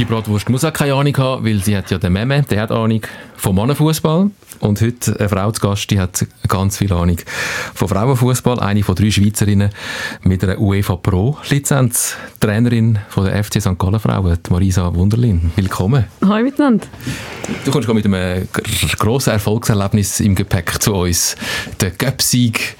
Die Bratwurst muss auch keine Ahnung haben, weil sie hat ja den Meme, der hat Ahnung vom Mannenfußball. Und heute eine Frau zu Gast, die hat ganz viel Ahnung von Frauenfußball. Eine von drei Schweizerinnen mit einer UEFA Pro Lizenz. Trainerin von der FC St. Gallen Frauen, Marisa Wunderlin. Willkommen. Hallo miteinander. Du kommst mit einem grossen Erfolgserlebnis im Gepäck zu uns. Der Göpp-Sieg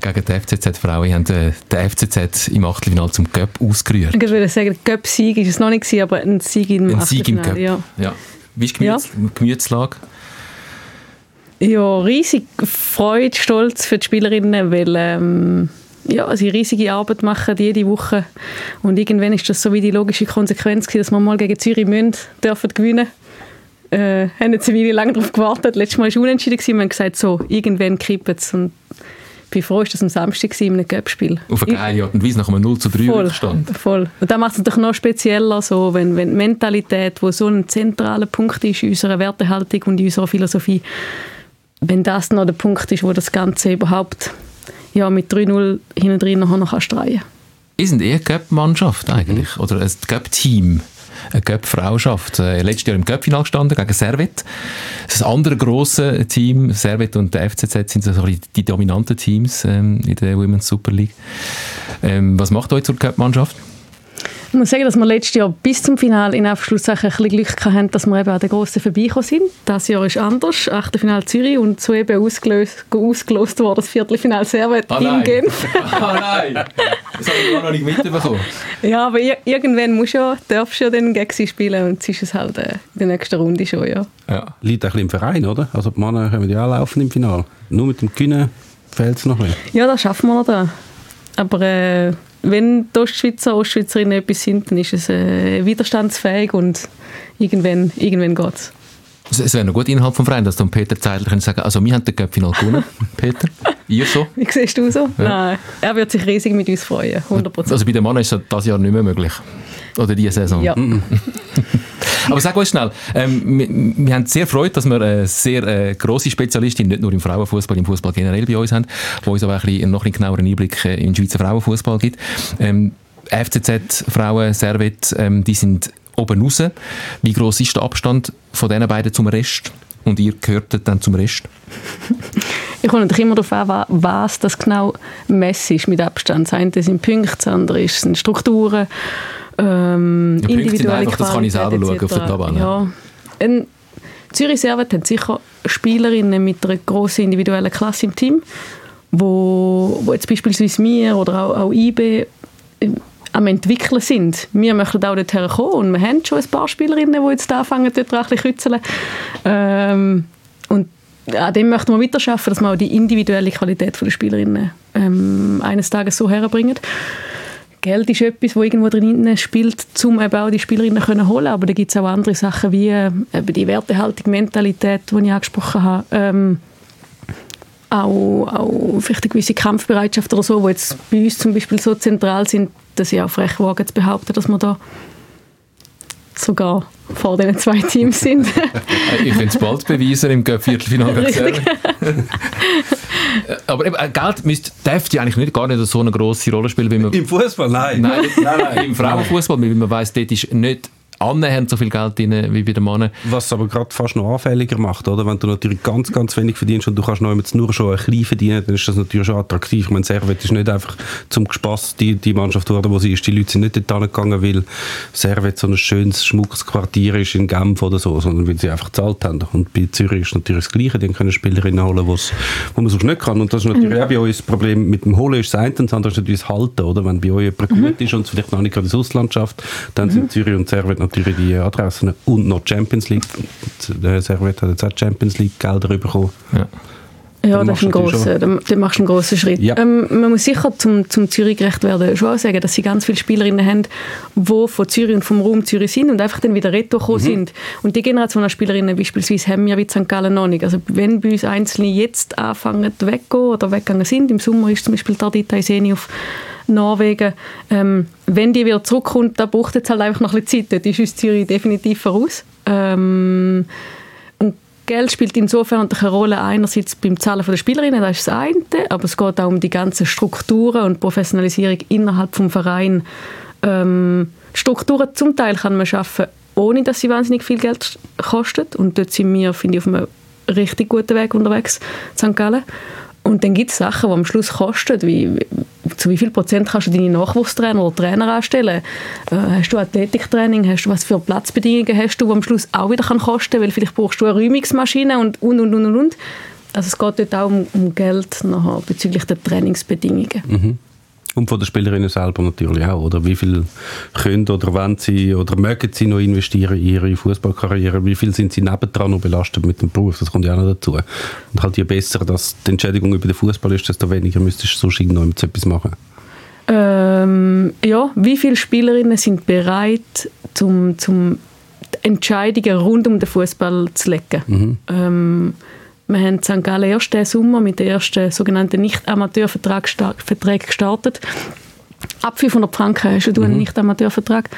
gegen die FCZ Frauen. Wir haben den FCZ im Achtelfinale zum Göpp ausgerührt. Ich würde sagen, Göpp-Sieg ist es noch nicht, aber ein Sieg im Ein Sieg im Göpp. Ja. ja. Wie ist die Gemüts ja. Gemütslage? Ja, riesig Freude, Stolz für die Spielerinnen, weil ähm, ja, sie riesige Arbeit machen jede Woche und irgendwann ist das so wie die logische Konsequenz gewesen, dass wir mal gegen Zürich müssen, dürfen gewinnen äh, haben jetzt eine Weile lang darauf gewartet. Letztes Mal war es unentschieden. Gewesen. Wir haben gesagt, so, irgendwann kippen es. Und bin froh, dass das am Samstag war, in einem Göppspiel. Auf eine geile Art und Weise nach einem 0 zu 3 voll, stand. Voll. Und das macht es natürlich noch spezieller, so, wenn, wenn die Mentalität, die so ein zentraler Punkt ist in unserer Wertehaltung und in unserer Philosophie, wenn das noch der Punkt ist, wo das Ganze überhaupt ja, mit 3-0 hinten drin noch, noch drehen kann. Ihr seid eher Cup-Mannschaft eigentlich, mhm. oder ein Cup-Team eine Cup-Frauschaft. Äh, letztes Jahr im Cup-Final gestanden gegen Servet. Das andere grosse Team, Servet und der FCZ, sind so die dominanten Teams ähm, in der Women's Super League. Ähm, was macht euch zur Cup-Mannschaft? Ich muss sagen, dass wir letztes Jahr bis zum Finale in Aufschlusssachen ein bisschen Glück hatten, dass wir eben an den Grossen vorbeigekommen sind. Das Jahr ist anders. Achtelfinale Zürich und so eben ausgelöst, ausgelost worden das Viertelfinale Servet oh in Genf. oh nein, das habe ich noch nicht mitbekommen. Ja, aber irgendwann musst du ja, darfst du ja dann gegen sie spielen und es ist es halt äh, in der nächsten Runde schon, ja. ja. Liegt ein bisschen im Verein, oder? Also die Männer können ja auch laufen im Finale. Nur mit dem Gewinnen fehlt es noch ein bisschen. Ja, das schaffen wir noch da. Aber äh, wenn die Ostschweizer, Ostschweizerinnen etwas sind, dann ist es äh, widerstandsfähig und irgendwann, irgendwann geht es. Es wäre noch gut innerhalb des Vereins, dass du Peter Zeidler sagen also wir haben den Cup-Final gewonnen, Peter. Ihr so? Wie siehst du so? Ja. Nein, er wird sich riesig mit uns freuen, 100%. Also bei den Mann ist das Jahr nicht mehr möglich? Oder diese Saison? Ja. Aber sag uns schnell, ähm, wir, wir, haben sehr Freude, dass wir eine sehr äh, grosse Spezialistin, nicht nur im Frauenfußball, im Fußball generell bei uns haben, die uns aber ein bisschen, noch einen genaueren Einblick äh, in den Schweizer Frauenfußball gibt. Ähm, FCZ, Frauen, Servet, ähm, die sind oben raus. Wie groß ist der Abstand von diesen beiden zum Rest? Und ihr gehört dann zum Rest? ich komme natürlich immer darauf an, was das genau Mess ist mit Abstand. Das eine sind Punkte, das andere sind Strukturen ähm, ja, individuelle einfach, Das kann ich selber schauen auf der Tabelle. Ja. Ein Zürich Servet hat sicher Spielerinnen mit einer grossen individuellen Klasse im Team, wo, wo jetzt beispielsweise mir oder auch, auch IB äh, am entwickeln sind. Wir möchten auch dorthin kommen und wir haben schon ein paar Spielerinnen, die jetzt anfangen, dort ein bisschen kützeln. Ähm, und an dem möchten wir weiter arbeiten, dass wir auch die individuelle Qualität der Spielerinnen ähm, eines Tages so herbringen. Geld ist etwas, das irgendwo drin spielt, um eben auch die Spielerinnen zu holen. Aber da gibt es auch andere Sachen wie äh, eben die Wertehaltung, Mentalität, die ich angesprochen habe. Ähm, auch, auch vielleicht eine gewisse Kampfbereitschaft oder so, die jetzt bei uns zum Beispiel so zentral sind, dass ich auch frech wage zu behaupten, dass wir da sogar vor den zwei Teams sind. ich finde es bald beweisen im Viertelfinale. Aber eben, Geld müsste, darf ja eigentlich nicht, gar nicht so eine grosse Rolle spielen. Wie man, Im Fußball? Nein. Nein, nein, nein. Im Frauenfußball, weil man weiß, dort ist nicht annähernd so viel Geld drin wie bei den Männern. Was aber gerade fast noch anfälliger macht, oder? Wenn du natürlich ganz, ganz wenig verdienst und du kannst noch jetzt nur schon ein bisschen verdienen, dann ist das natürlich schon attraktiv. Ich meine, Servet ist nicht einfach zum Spass die, die Mannschaft geworden, wo sie ist. Die Leute sind nicht dort gegangen, weil Servet so ein schönes, schmuckes Quartier ist in Genf oder so, sondern weil sie einfach gezahlt haben. Und bei Zürich ist natürlich das Gleiche. Die können Spielerinnen holen, wo's, wo man sonst nicht kann. Und das ist natürlich mhm. auch bei uns das Problem. Mit dem Holen ist das eine, und das andere ist natürlich das Halten, oder? Wenn bei euch jemand mhm. gut ist und es vielleicht noch nicht gerade ins Ausland schafft, dann mhm. sind Zürich und Servet natürlich die Adressen und noch Champions League. Der Servet hat jetzt auch Champions League Gelder bekommen. Ja. Ja, das ist ein grosser, dann, dann machst du einen grossen Schritt. Ja. Ähm, man muss sicher zum, zum Zürich gerecht werden schon sagen, dass sie ganz viele Spielerinnen haben, die von Zürich und vom Raum Zürich sind und einfach dann wieder retour mhm. sind. Und die Generation an Spielerinnen beispielsweise haben wir wie St. Gallen noch nicht. Also wenn bei uns Einzelne jetzt anfangen weggehen oder weggegangen sind, im Sommer ist zum Beispiel Tardita Iseni auf Norwegen. Ähm, wenn die wieder zurückkommt, da braucht es halt einfach noch ein bisschen Zeit. Dort ist uns Zürich definitiv voraus. Ähm, und Geld spielt insofern eine Rolle einerseits beim Zahlen der Spielerinnen, das ist das eine, aber es geht auch um die ganzen Strukturen und Professionalisierung innerhalb des Vereins. Ähm, Strukturen zum Teil kann man schaffen, ohne dass sie wahnsinnig viel Geld kostet. Und dort sind wir, finde ich, auf einem richtig guten Weg unterwegs, St. Gallen. Und dann gibt es Sachen, die am Schluss kosten. Wie, zu wie viel Prozent kannst du deine Nachwuchstrainer oder Trainer anstellen? Äh, hast du Athletiktraining? Hast du was für Platzbedingungen hast du, die am Schluss auch wieder kann kosten? Weil vielleicht brauchst du eine Räumungsmaschine und und und und und. Also es geht dort auch um, um Geld nachher bezüglich der Trainingsbedingungen. Mhm. Und von den Spielerinnen selber natürlich auch, oder? Wie viel können oder wollen sie oder mögen sie noch investieren in ihre Fußballkarriere? Wie viel sind sie nebendran noch belastet mit dem Beruf? Das kommt ja auch noch dazu. Und halt je besser dass die Entschädigung über den Fußball ist, desto weniger müsstest du sonst noch etwas machen. Ähm, ja, wie viele Spielerinnen sind bereit, zum, zum Entscheidungen rund um den Fußball zu legen? Mhm. Ähm, wir haben St. Gallen erst diesen Sommer mit den ersten sogenannten Nicht-Amateurverträgen gestartet. Ab 500 Franken hast du mhm. einen Nicht-Amateurvertrag.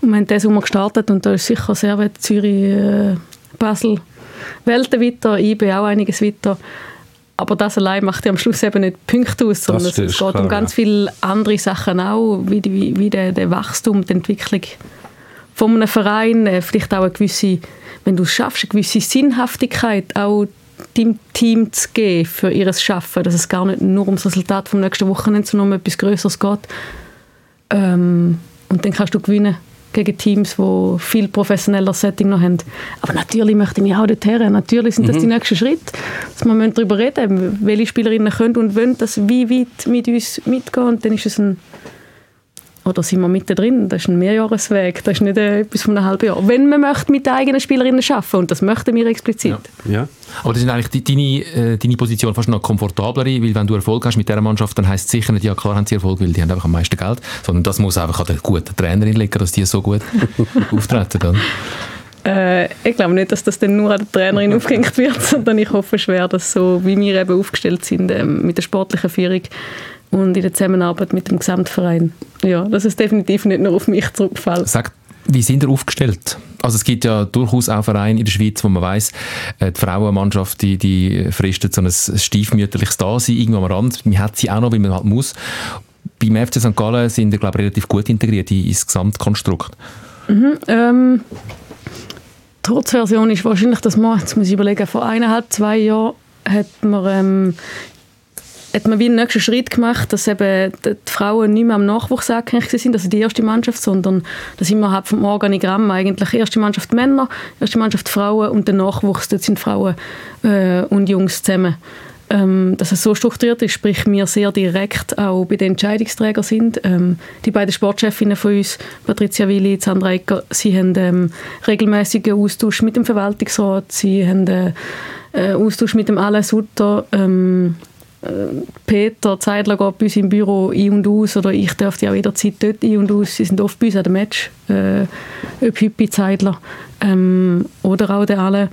Und wir haben diesen Sommer gestartet und da ist sicher sehr weit Zürich, äh, Basel, Welten weiter, IB auch einiges weiter. Aber das allein macht ja am Schluss eben nicht Punkte aus, sondern es geht klar, um ganz ja. viele andere Sachen auch, wie, die, wie der, der Wachstum, die Entwicklung von einem Verein, äh, vielleicht auch eine gewisse, wenn du es schaffst, eine gewisse Sinnhaftigkeit auch dem Team zu geben für ihr Schaffen, dass es gar nicht nur ums Resultat vom nächsten Wochenende, sondern um etwas Größeres geht. Ähm, und dann kannst du gewinnen gegen Teams, die viel professioneller Setting noch haben. Aber natürlich möchte ich auch dorthin. Natürlich sind das mhm. die nächsten Schritte. Dass wir darüber reden welche Spielerinnen können und wollen das wie weit mit uns mitgehen. Und dann ist es ein oder sind wir mittendrin? Das ist ein Mehrjahresweg, das ist nicht äh, etwas von einem halben Jahr. Wenn man möchte mit den eigenen Spielerinnen arbeiten und das möchten wir explizit. Ja. ja. Aber das ist eigentlich die, deine, äh, deine Position fast noch komfortabler, weil wenn du Erfolg hast mit dieser Mannschaft, dann heisst es sicher nicht, ja klar haben sie Erfolg, weil die haben einfach am meisten Geld, sondern das muss einfach an der guten Trainerin liegen, dass die so gut auftreten. Dann. Äh, ich glaube nicht, dass das dann nur an der Trainerin aufgehängt wird, sondern ich hoffe schwer, dass so, wie wir eben aufgestellt sind ähm, mit der sportlichen Führung, und in der Zusammenarbeit mit dem Gesamtverein. Ja, dass es definitiv nicht nur auf mich zurückfällt. Sag, wie sind ihr aufgestellt? Also es gibt ja durchaus auch Vereine in der Schweiz, wo man weiß, äh, die Frauenmannschaft, die, die fristet so ein stiefmütterliches Dasein irgendwo am Rand. Man hat sie auch noch, wie man halt muss. Beim FC St. Gallen sind wir, glaube ich, relativ gut integriert ins Gesamtkonstrukt. Mhm, ähm, die Kurzversion ist wahrscheinlich, dass man, jetzt muss ich überlegen, vor eineinhalb, zwei Jahren hat man ähm, hat man wie einen nächsten Schritt gemacht, dass eben die Frauen nicht mehr am Nachwuchs abhängig sind, also die erste Mannschaft, sondern da sind wir halt vom Organigramm eigentlich erste Mannschaft Männer, erste Mannschaft Frauen und der Nachwuchs, dort sind Frauen äh, und Jungs zusammen. Ähm, dass es so strukturiert ist, sprich wir sehr direkt auch bei den Entscheidungsträgern sind. Ähm, die beiden Sportchefinnen von uns, Patricia Willi, Sandra Ecker, sie haben ähm, regelmäßigen Austausch mit dem Verwaltungsrat, sie haben äh, äh Austausch mit dem Alain Sutter, ähm, Peter Zeidler geht bei uns im Büro ein und aus oder ich dürfte auch jederzeit dort ein und aus. Sie sind oft bei uns an dem Match, äh, ob Hüppi, Zeidler ähm, oder auch der alle.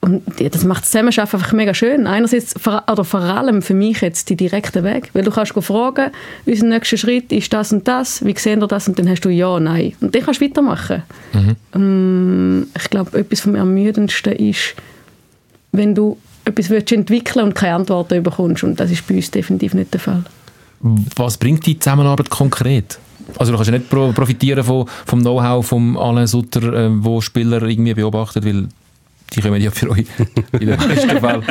Und das macht das Zusammenarbeiten einfach mega schön. Einerseits, oder vor allem für mich jetzt die direkte Weg. Weil du kannst fragen, unser nächster Schritt ist das und das, wie sehen wir das? Und dann hast du ja, nein. Und dann kannst du weitermachen. Mhm. Ähm, ich glaube, etwas vom Ermüdendsten ist, wenn du etwas willst entwickeln und keine Antworten bekommst. Und das ist bei uns definitiv nicht der Fall. Was bringt die Zusammenarbeit konkret? Also du kannst ja nicht profitieren von, vom Know-how von Alain Sutter, äh, wo Spieler irgendwie beobachtet, weil die kommen ja für euch in den meisten Fällen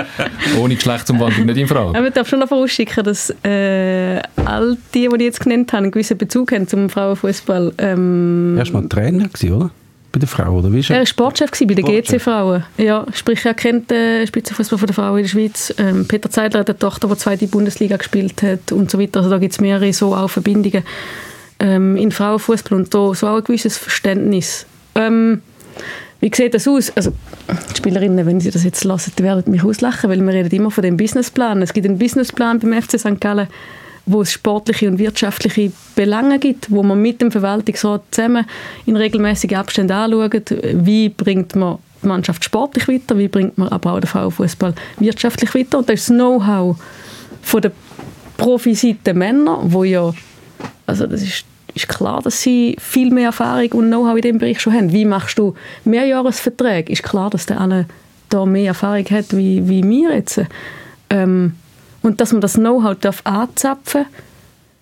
ohne Geschlechtsumwandlung nicht in Frage. Aber ich darf schon noch vorausschicken, dass äh, all die, die ich jetzt genannt habe, einen gewissen Bezug haben zum Frauenfußball. Ähm, er war mal Trainer, oder? Bei den Frauen, oder wie ist er? War Sportchef bei den GC-Frauen. Ja, sprich, er kennt den Spitzenfußball der Frauen in der Schweiz. Ähm, Peter Zeidler hat eine Tochter, die zweite Bundesliga gespielt hat und so weiter. Also da gibt es mehrere so auch Verbindungen ähm, in Frauenfußball und da so auch ein gewisses Verständnis. Ähm, wie sieht das aus? Also, die Spielerinnen, wenn sie das jetzt lassen, werden mich auslachen, weil wir reden immer von dem Businessplan. Es gibt einen Businessplan beim FC St. Gallen, wo es sportliche und wirtschaftliche Belange gibt, wo man mit dem Verwaltungsrat zusammen in regelmäßigen Abständen anschaut, wie bringt man die Mannschaft sportlich weiter, wie bringt man aber auch den Frauenfußball wirtschaftlich weiter. Und das das Know-how von der Profiseite Männer, wo ja, also das ist ist klar, dass sie viel mehr Erfahrung und Know-how in dem Bereich schon haben. Wie machst du Mehrjahresverträge? Ist klar, dass der eine da mehr Erfahrung hat wie, wie wir jetzt. Ähm, und dass man das Know-how anzapfen darf,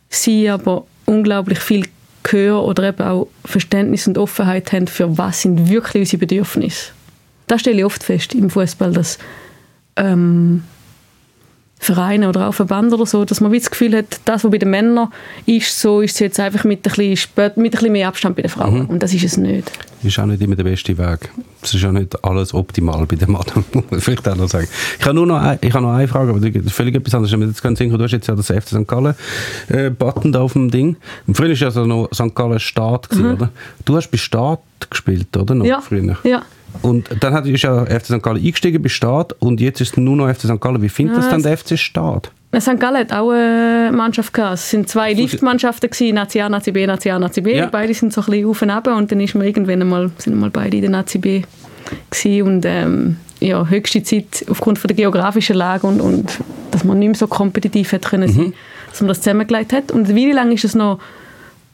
sie aber unglaublich viel Gehör oder eben auch Verständnis und Offenheit haben für was sind wirklich unsere Bedürfnisse. Das stelle ich oft fest im Fußball, dass ähm, Vereine oder auch Verbände oder so, dass man wie das Gefühl hat, das, was bei den Männern ist, so ist es jetzt einfach mit ein bisschen, spät, mit ein bisschen mehr Abstand bei den Frauen. Mhm. Und das ist es nicht. Ist auch nicht immer der beste Weg. Es ist auch nicht alles optimal bei den Männern, muss man vielleicht auch noch sagen. Ich habe nur noch, ein, ich habe noch eine Frage, aber das ist völlig etwas anderes. Jetzt ganz du hast jetzt ja das FC St. Gallen äh, da auf dem Ding. Und früher war ja so noch St. Gallen Staat, gewesen, mhm. oder? Du hast bei Staat gespielt, oder? Noch ja. früher. Ja. Und dann hat, ist ja FC St. Gallen eingestiegen bei Start und jetzt ist es nur noch FC St. Gallen. Wie findet das dann der FC Start? St. Gallen hat auch eine Mannschaft gehabt. Es sind zwei Liftmannschaften gewesen, Nazi A, Nazi B, Nazi A, Nazi B. Ja. Beide sind so ein bisschen auf und ab und dann ist man irgendwann einmal, sind mal beide in der Nazi B gewesen. und ähm, ja, höchste Zeit aufgrund von der geografischen Lage und, und dass man nicht mehr so kompetitiv hätte können mhm. sein, dass man das zusammengelegt hat. Und wie lange ist es noch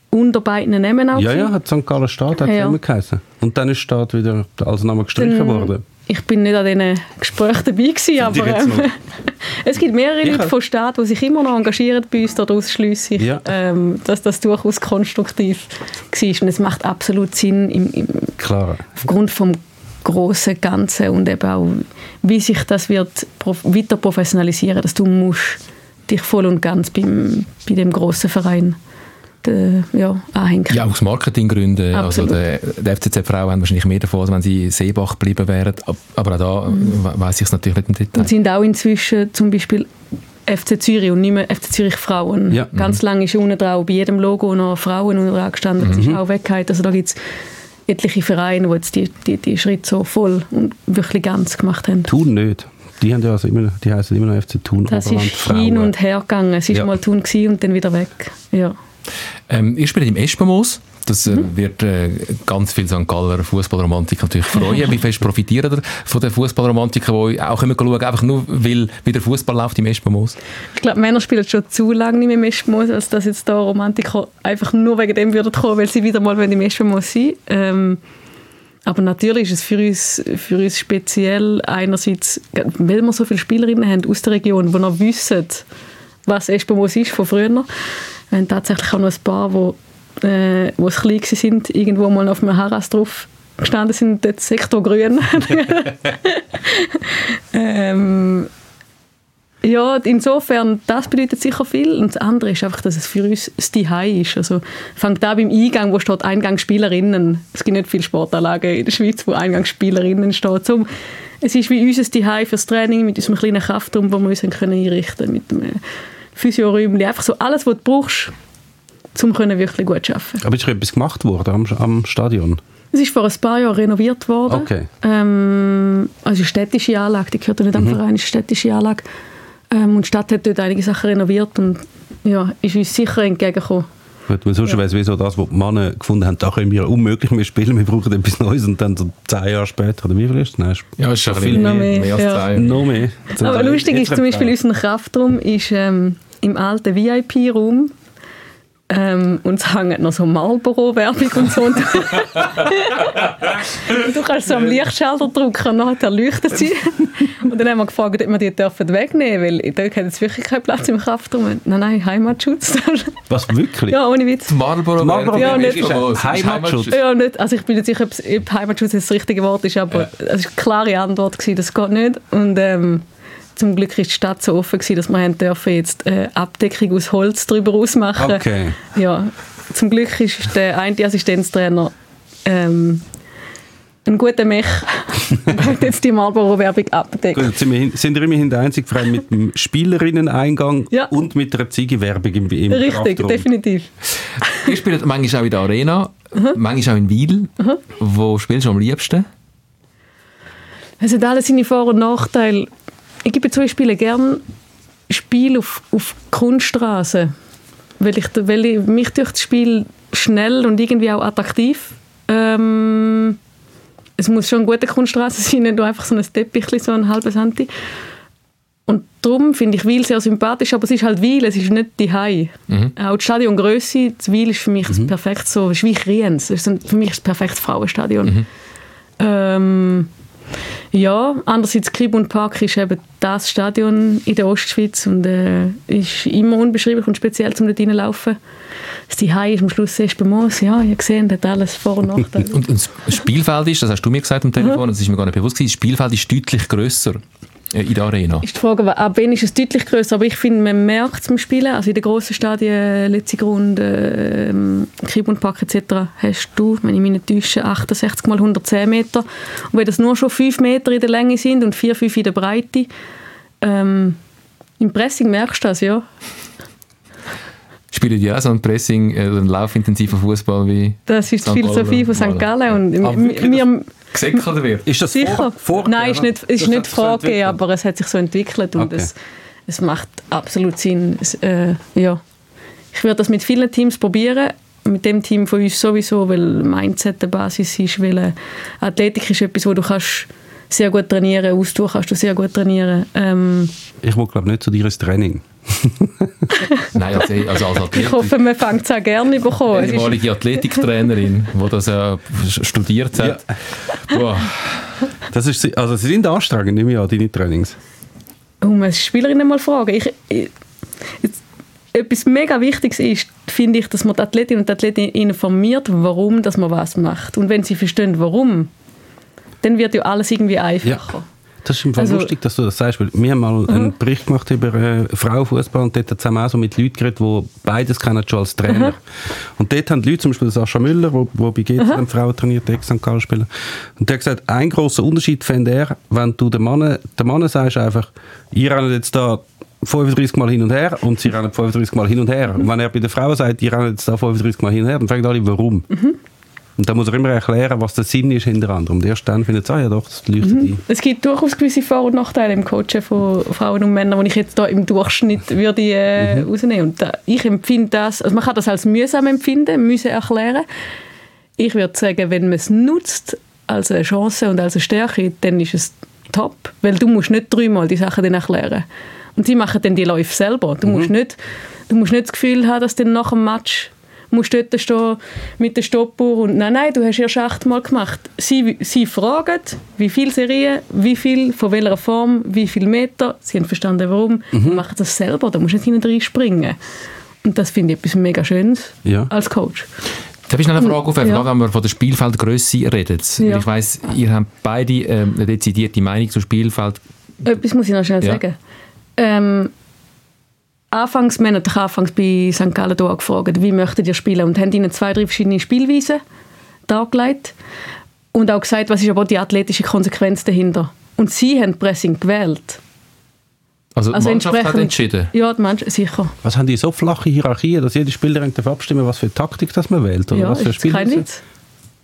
unter beiden Namen auch. Ja, ja, hat St. Gallen Staat hat ja. immer geheißen. Und dann ist Staat wieder als Name gestrichen dann, worden. Ich bin nicht an diesen Gesprächen dabei gewesen, aber ähm, es gibt mehrere ich Leute von Staat, die sich immer noch engagieren bei uns, daraus schließe ich, ja. ähm, dass das durchaus konstruktiv war. Und es macht absolut Sinn im, im Klar. aufgrund vom großen Ganzen und eben auch, wie sich das wird weiter professionalisieren, dass du musst dich voll und ganz beim, bei dem großen Verein äh, ja, anhängen. Ja, aus Marketinggründen. Also der, der FCZ-Frauen haben wahrscheinlich mehr davon, als wenn sie Seebach geblieben wären. Aber auch da mhm. weiß ich es natürlich nicht im Detail. Und sind auch inzwischen zum Beispiel FC Zürich und nicht mehr FC Zürich Frauen. Ja. Ganz mhm. lange ist unten drauf bei jedem Logo noch Frauen unten gestanden. Das mhm. ist auch weggehört. Also da gibt es etliche Vereine, die jetzt die, die, die Schritte so voll und wirklich ganz gemacht haben. Tun nicht. Die, haben ja also immer, die heißen immer noch FC Thun. Das ist hin und her gegangen. Es war ja. mal Thun und dann wieder weg. Ja. Ähm, ihr spielt im Espenmoos. Das äh, mhm. wird äh, ganz viel St. Galler Fußballromantik natürlich freuen. Wie fest profitieren ihr von den Fußballromantikern, die auch immer schauen, einfach nur weil wie der Fußball läuft im Espenmoos? Ich glaube, Männer spielen schon zu lange nicht mehr im Espenmoos, als dass jetzt da Romantiker einfach nur wegen dem würden kommen, weil sie wieder mal im Espenmoos sind. Ähm, aber natürlich ist es für uns, für uns speziell einerseits, weil wir so viele Spielerinnen haben aus der Region, die noch wissen, was Espenmoos ist von früher wir haben tatsächlich auch noch ein paar, die, äh, wo es klein sind, irgendwo mal auf einem Harras drauf gestanden sind, dort Sektor Grün. ähm, ja, insofern, das bedeutet sicher viel. Und das andere ist einfach, dass es für uns das Zuhause ist. Also, fängt da beim Eingang, wo steht Eingangsspielerinnen. Es gibt nicht viele Sportanlagen in der Schweiz, wo Eingangsspielerinnen steht. So, es ist wie unser Zuhause fürs Training mit unserem kleinen Kraftraum, wo wir uns einrichten können, mit dem Physioräumchen, einfach so alles, was du brauchst, um wirklich gut zu arbeiten. Aber ist etwas gemacht worden am, am Stadion? Es ist vor ein paar Jahren renoviert worden. Okay. Ähm, also eine städtische Anlage, die gehört nicht am mhm. Verein, ist eine städtische Anlage. Ähm, und die Stadt hat dort einige Sachen renoviert und ja, ist uns sicher entgegengekommen. Gut, weil sonst ja. weiss, wieso das, was die Männer gefunden haben, da können wir unmöglich mehr spielen, wir brauchen etwas Neues und dann so zehn Jahre später, oder wie viel ist es? Nein, ja, ist schon viel mehr, mehr, mehr als ja. zehn. Noch mehr. Aber lustig ist zum Beispiel, unser Kraftraum ist ähm, im alten VIP-Raum ähm, und es hängt noch so Marlboro-Werbung und so. und du kannst so am Lichtschalter drücken und dann leuchtet sie. Und dann haben wir gefragt, ob wir die dürfen wegnehmen dürfen, weil dort hat es wirklich keinen Platz im Kraftraum. Nein, nein, Heimatschutz. Was, wirklich? Ja, ohne Witz. Marlboro, Marlboro ja, nicht, ist Heimatschutz? Ja, nicht, also ich bin nicht sicher, ob, ob Heimatschutz das richtige Wort ist, aber es ja. war eine klare Antwort, gewesen, das geht nicht. Und ähm, zum Glück ist die Stadt so offen gewesen, dass wir dürfen jetzt eine Abdeckung aus Holz darüber ausmachen. Okay. Ja, zum Glück ist der eine Assistenztrainer ähm, ein guter Mech hat jetzt die Marlboro-Werbung abgedeckt. Gut, sind wir, sind wir immerhin der einzige Verein mit dem Spielerinnen-Eingang ja. und mit der Ziege-Werbung im, im Richtig, Kraftraum. definitiv. Ihr spielt manchmal auch in der Arena, mhm. manchmal auch in Wiel. Mhm. Wo spielst du am liebsten? Es hat alles seine Vor- und Nachteile ich gebe zum Beispiel gerne Spiel auf, auf Kunststraße, weil ich, weil ich mich durch das Spiel schnell und irgendwie auch attraktiv ähm, es muss schon eine gute Kunststraße sein, nicht nur einfach so ein Teppich, so ein halbes Senti. Und darum finde ich Wiel sehr sympathisch, aber es ist halt Wiel, es ist nicht die Hai. Mhm. Auch die Stadiongröße, das Wiel ist für mich mhm. perfekt so, es ist wie Kriens, es ist für mich das perfekte Frauenstadion. Mhm. Ähm, Ja, andererseits Kribund Park ist eben das Stadion in der Ostschweiz und äh, ist immer unbeschreiblich und speziell zum dort reinlaufen. Das Zuhause ist am Schluss erst beim Moos. Ja, ihr gesehen, hat alles Vor- und Nachteile. Und, und das Spielfeld ist, das hast du mir gesagt am Telefon, das ist mir gar nicht bewusst gewesen, das Spielfeld ist deutlich grösser in der Arena. ist die Frage, ab wann ist es deutlich größer, aber ich finde, man merkt es beim Spielen, also in den grossen Stadien, Letzigrund, äh, Kribund Park etc., hast du, wenn ich mich nicht täusche, 68 mal 110 Meter. Und wenn das nur schon 5 Meter in der Länge sind und 4, 5 in der Breite, ähm, im Pressing merkst du das, ja. Spielen die auch so ein Pressing, äh, einen laufintensiven Fußball wie Das ist die. Philosophie von? St. Gallen. Und Aber wir, gesäckelt wird? Ist das Sicher. vor, vor Nein, ist nicht, ist Das nicht so vorgegeben, entwickelt? aber es hat sich so entwickelt und Okay. es, es macht absolut Sinn. Es, äh, ja. Ich würde das mit vielen Teams probieren, mit dem Team von uns sowieso, weil Mindset der Basis ist, weil äh, Athletik ist etwas, wo du kannst sehr gut trainieren, Ausdauer kannst du sehr gut trainieren. Ähm, Ich muss glaube nicht zu dir ins Training. Nein, also, also als Athlet, ich hoffe, man fängt es auch gerne bekommen. Ist, ehemalige Athletiktrainerin, die das ja studiert hat. Boah. Das ist, also sie sind anstrengend, nehme ich an, deine Trainings. um eine Spielerin mal fragen. Ich, ich, jetzt, etwas mega Wichtiges ist, finde ich, dass man die Athletin und die Athletin informiert, warum dass man was macht. Und wenn sie verstehen, warum, dann wird ja alles irgendwie einfacher. Das ist im Fall Also- lustig, dass du das sagst, weil wir haben mal einen Bericht gemacht über äh, Frauenfußball und dort zusammen auch so mit Leuten geredet, die beides kennen schon als Trainer. Und dort haben die Leute, zum Beispiel Sascha Müller, wo, wo bei GC mhm. Frauen trainiert, ex St. Gallen spieler und der hat gesagt, ein grosser Unterschied fände er, wenn du den Mann, den Mann sagst einfach, ihr rennt jetzt da 35 Mal hin und her und sie rennen 35 Mal hin und her. Und wenn er bei den Frauen sagt, ihr rennt jetzt da 35 Mal hin und her, dann fragen alle, warum. Und dann muss er immer erklären, was der Sinn ist hinter anderem. Und erst dann findet er, ah, ja doch, das leuchtet ein. Es gibt durchaus gewisse Vor- und Nachteile im Coachen von Frauen und Männern, die ich jetzt da im Durchschnitt würde äh, rausnehmen. Und da, ich empfinde das, also man kann das als mühsam empfinden, müssen erklären. Ich würde sagen, wenn man es nutzt als eine Chance und als eine Stärke, dann ist es top, weil du musst nicht dreimal die Sachen dann erklären. Und sie machen dann die Läufe selber. Du, musst nicht, du musst nicht das Gefühl haben, dass dann nach dem Match musst dort stehen mit der Stoppuhr und nein, nein, du hast erst achtmal gemacht. Sie, sie fragen, wie viele Serien, wie viel, von welcher Form, wie viele Meter. Sie haben verstanden, warum. Mhm. machen das selber, da musst du nicht hinten reinspringen. Und das finde ich etwas mega Schönes Ja. als Coach. Darf ich noch eine Frage aufwerfen, Ja. wenn wir von der Spielfeldgröße reden? Ja. Ich weiss, ihr habt beide ähm, eine dezidierte Meinung zum Spielfeld. Etwas muss ich noch schnell Ja. sagen. Ähm, anfangs, wir haben natürlich anfangs bei St. Gallen gefragt, wie möchtet ihr spielen und haben ihnen zwei, drei verschiedene Spielweisen dargelegt und auch gesagt, was ist aber die athletische Konsequenz dahinter. Und sie haben Pressing gewählt. Also, Also die Mannschaft hat entsprechend- entschieden. Ja, die Mannschaft, sicher. Was haben die so flache Hierarchien, dass jeder Spielerin darf abstimmen was für Taktik das man wählt? Oder Ja, was für ist kein? Witz.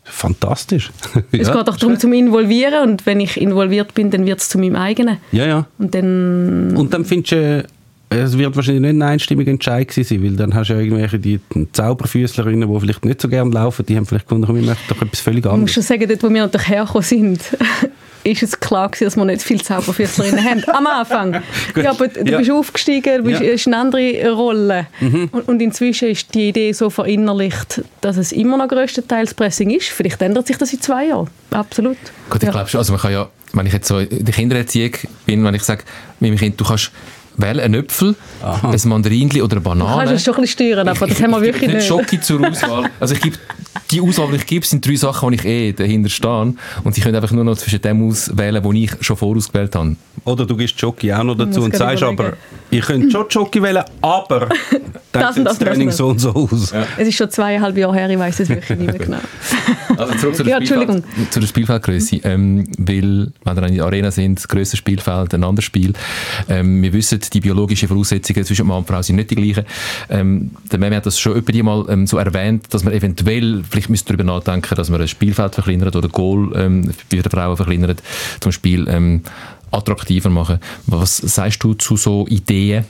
Fantastisch. Es ja. geht auch darum, zum Involvieren und wenn ich involviert bin, dann wird es zu meinem eigenen. Ja, ja. Und dann Und dann findest du, äh, es wird wahrscheinlich nicht ein einstimmiger Entscheid gewesen sein, weil dann hast du ja irgendwelche die Zauberfüßlerinnen, die vielleicht nicht so gerne laufen, die haben vielleicht gefunden, komm, ich möchte doch etwas völlig Ich muss anderes. schon sagen, dort, wo wir natürlich hergekommen sind, ist es klar gewesen, dass wir nicht viele Zauberfüßlerinnen haben. Am Anfang. Ja, aber du Ja. bist aufgestiegen, du bist, Ja. Mhm. es ist eine andere Rolle. Und, und inzwischen ist die Idee so verinnerlicht, dass es immer noch größtenteils Pressing ist. Vielleicht ändert sich das in zwei Jahren. Absolut. Gut, ich Ja. glaube schon, also man kann ja, wenn ich jetzt so in der Kindererziehung bin, wenn ich sage, mit meinem Kind, du kannst wählen einen Äpfel, ein Mandarinli oder eine Du kannst Banane. es schon ein bisschen steuern, aber das haben wir ich wirklich gebe nicht nicht. Schoki zur Auswahl. Also ich gebe, die Auswahl, die ich gebe, sind drei Sachen, die ich eh dahinter stehe. Und sie können einfach nur noch zwischen dem auswählen, wo ich schon vorausgewählt habe. Oder du gibst Jockey auch noch dazu und sagst überlegen. aber, ihr könnt schon Jockey wählen, aber dann Das sieht das Training so und so aus. Es ist schon zweieinhalb Jahre her, ich weiß es wirklich nicht mehr genau. Also zurück zu der, Ja, Spielfeld, Entschuldigung. zu der Spielfeldgröße. Ähm, weil, wenn wir in der Arena sind, das grösste Spielfeld, ein anderes Spiel. Ähm, wir wissen, die biologischen Voraussetzungen zwischen Mann und Frau sind nicht die gleichen. Ähm, der Meme hat das schon öppe mal ähm, so erwähnt, dass man eventuell, vielleicht müsste darüber nachdenken, dass man ein Spielfeld verkleinert oder Goal ähm, bei den Frauen verkleinert, zum Spiel ähm, attraktiver machen. Was sagst du zu so Ideen?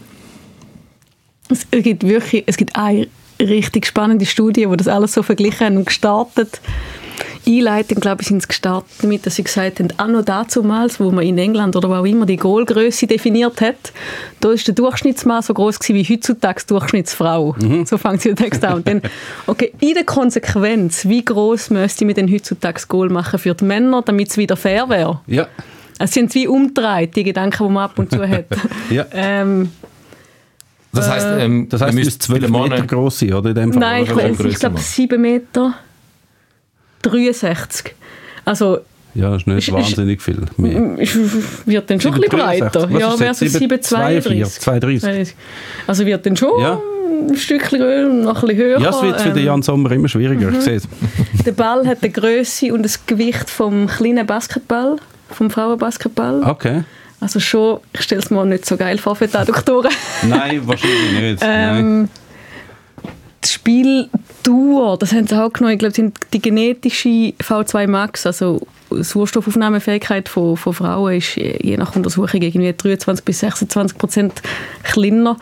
Es gibt wirklich, es gibt eine richtig spannende Studie, wo das alles so verglichen haben und gestartet Einleitung, glaube ich, sind sie gestartet damit, dass sie gesagt haben, auch noch dazumals, wo man in England oder wo auch immer die Goalgröße definiert hat, da ist der Durchschnittsmann so groß wie heutzutage die Durchschnittsfrau. Mhm. So fängt sie den Text an. Und dann, okay, in der Konsequenz, wie groß müsste man denn heutzutage Goal machen für die Männer, damit es wieder fair wäre? Ja. Es sind wie umgedreht, die Gedanken, die man ab und zu hat. ja. Ähm, das heißt, ähm, das heißt, du müsst 12 Meter groß sein, oder? In dem Fall, Nein, ich, ich, ich glaube 7 Meter 63. Also, ja, das ist nicht ist, wahnsinnig viel mehr. Wird dann schon ein bisschen breiter. Ja, versus 732. 32. Also wird dann schon ja. ein Stückchen noch ein bisschen höher. Ja, es wird für den Jan Sommer immer schwieriger, mhm. Der Ball hat die Größe und das Gewicht vom kleinen Basketball, vom Frauenbasketball. Okay. Also schon, ich stelle es mir nicht so geil vor für die Adduktoren. Nein, wahrscheinlich nicht. ähm, das Spieldauer, das haben sie auch genommen, ich glaube, sind die genetische V2 Max, also die Sauerstoffaufnahmefähigkeit von, von Frauen ist je nach Untersuchung irgendwie 23 bis 26 Prozent kleiner.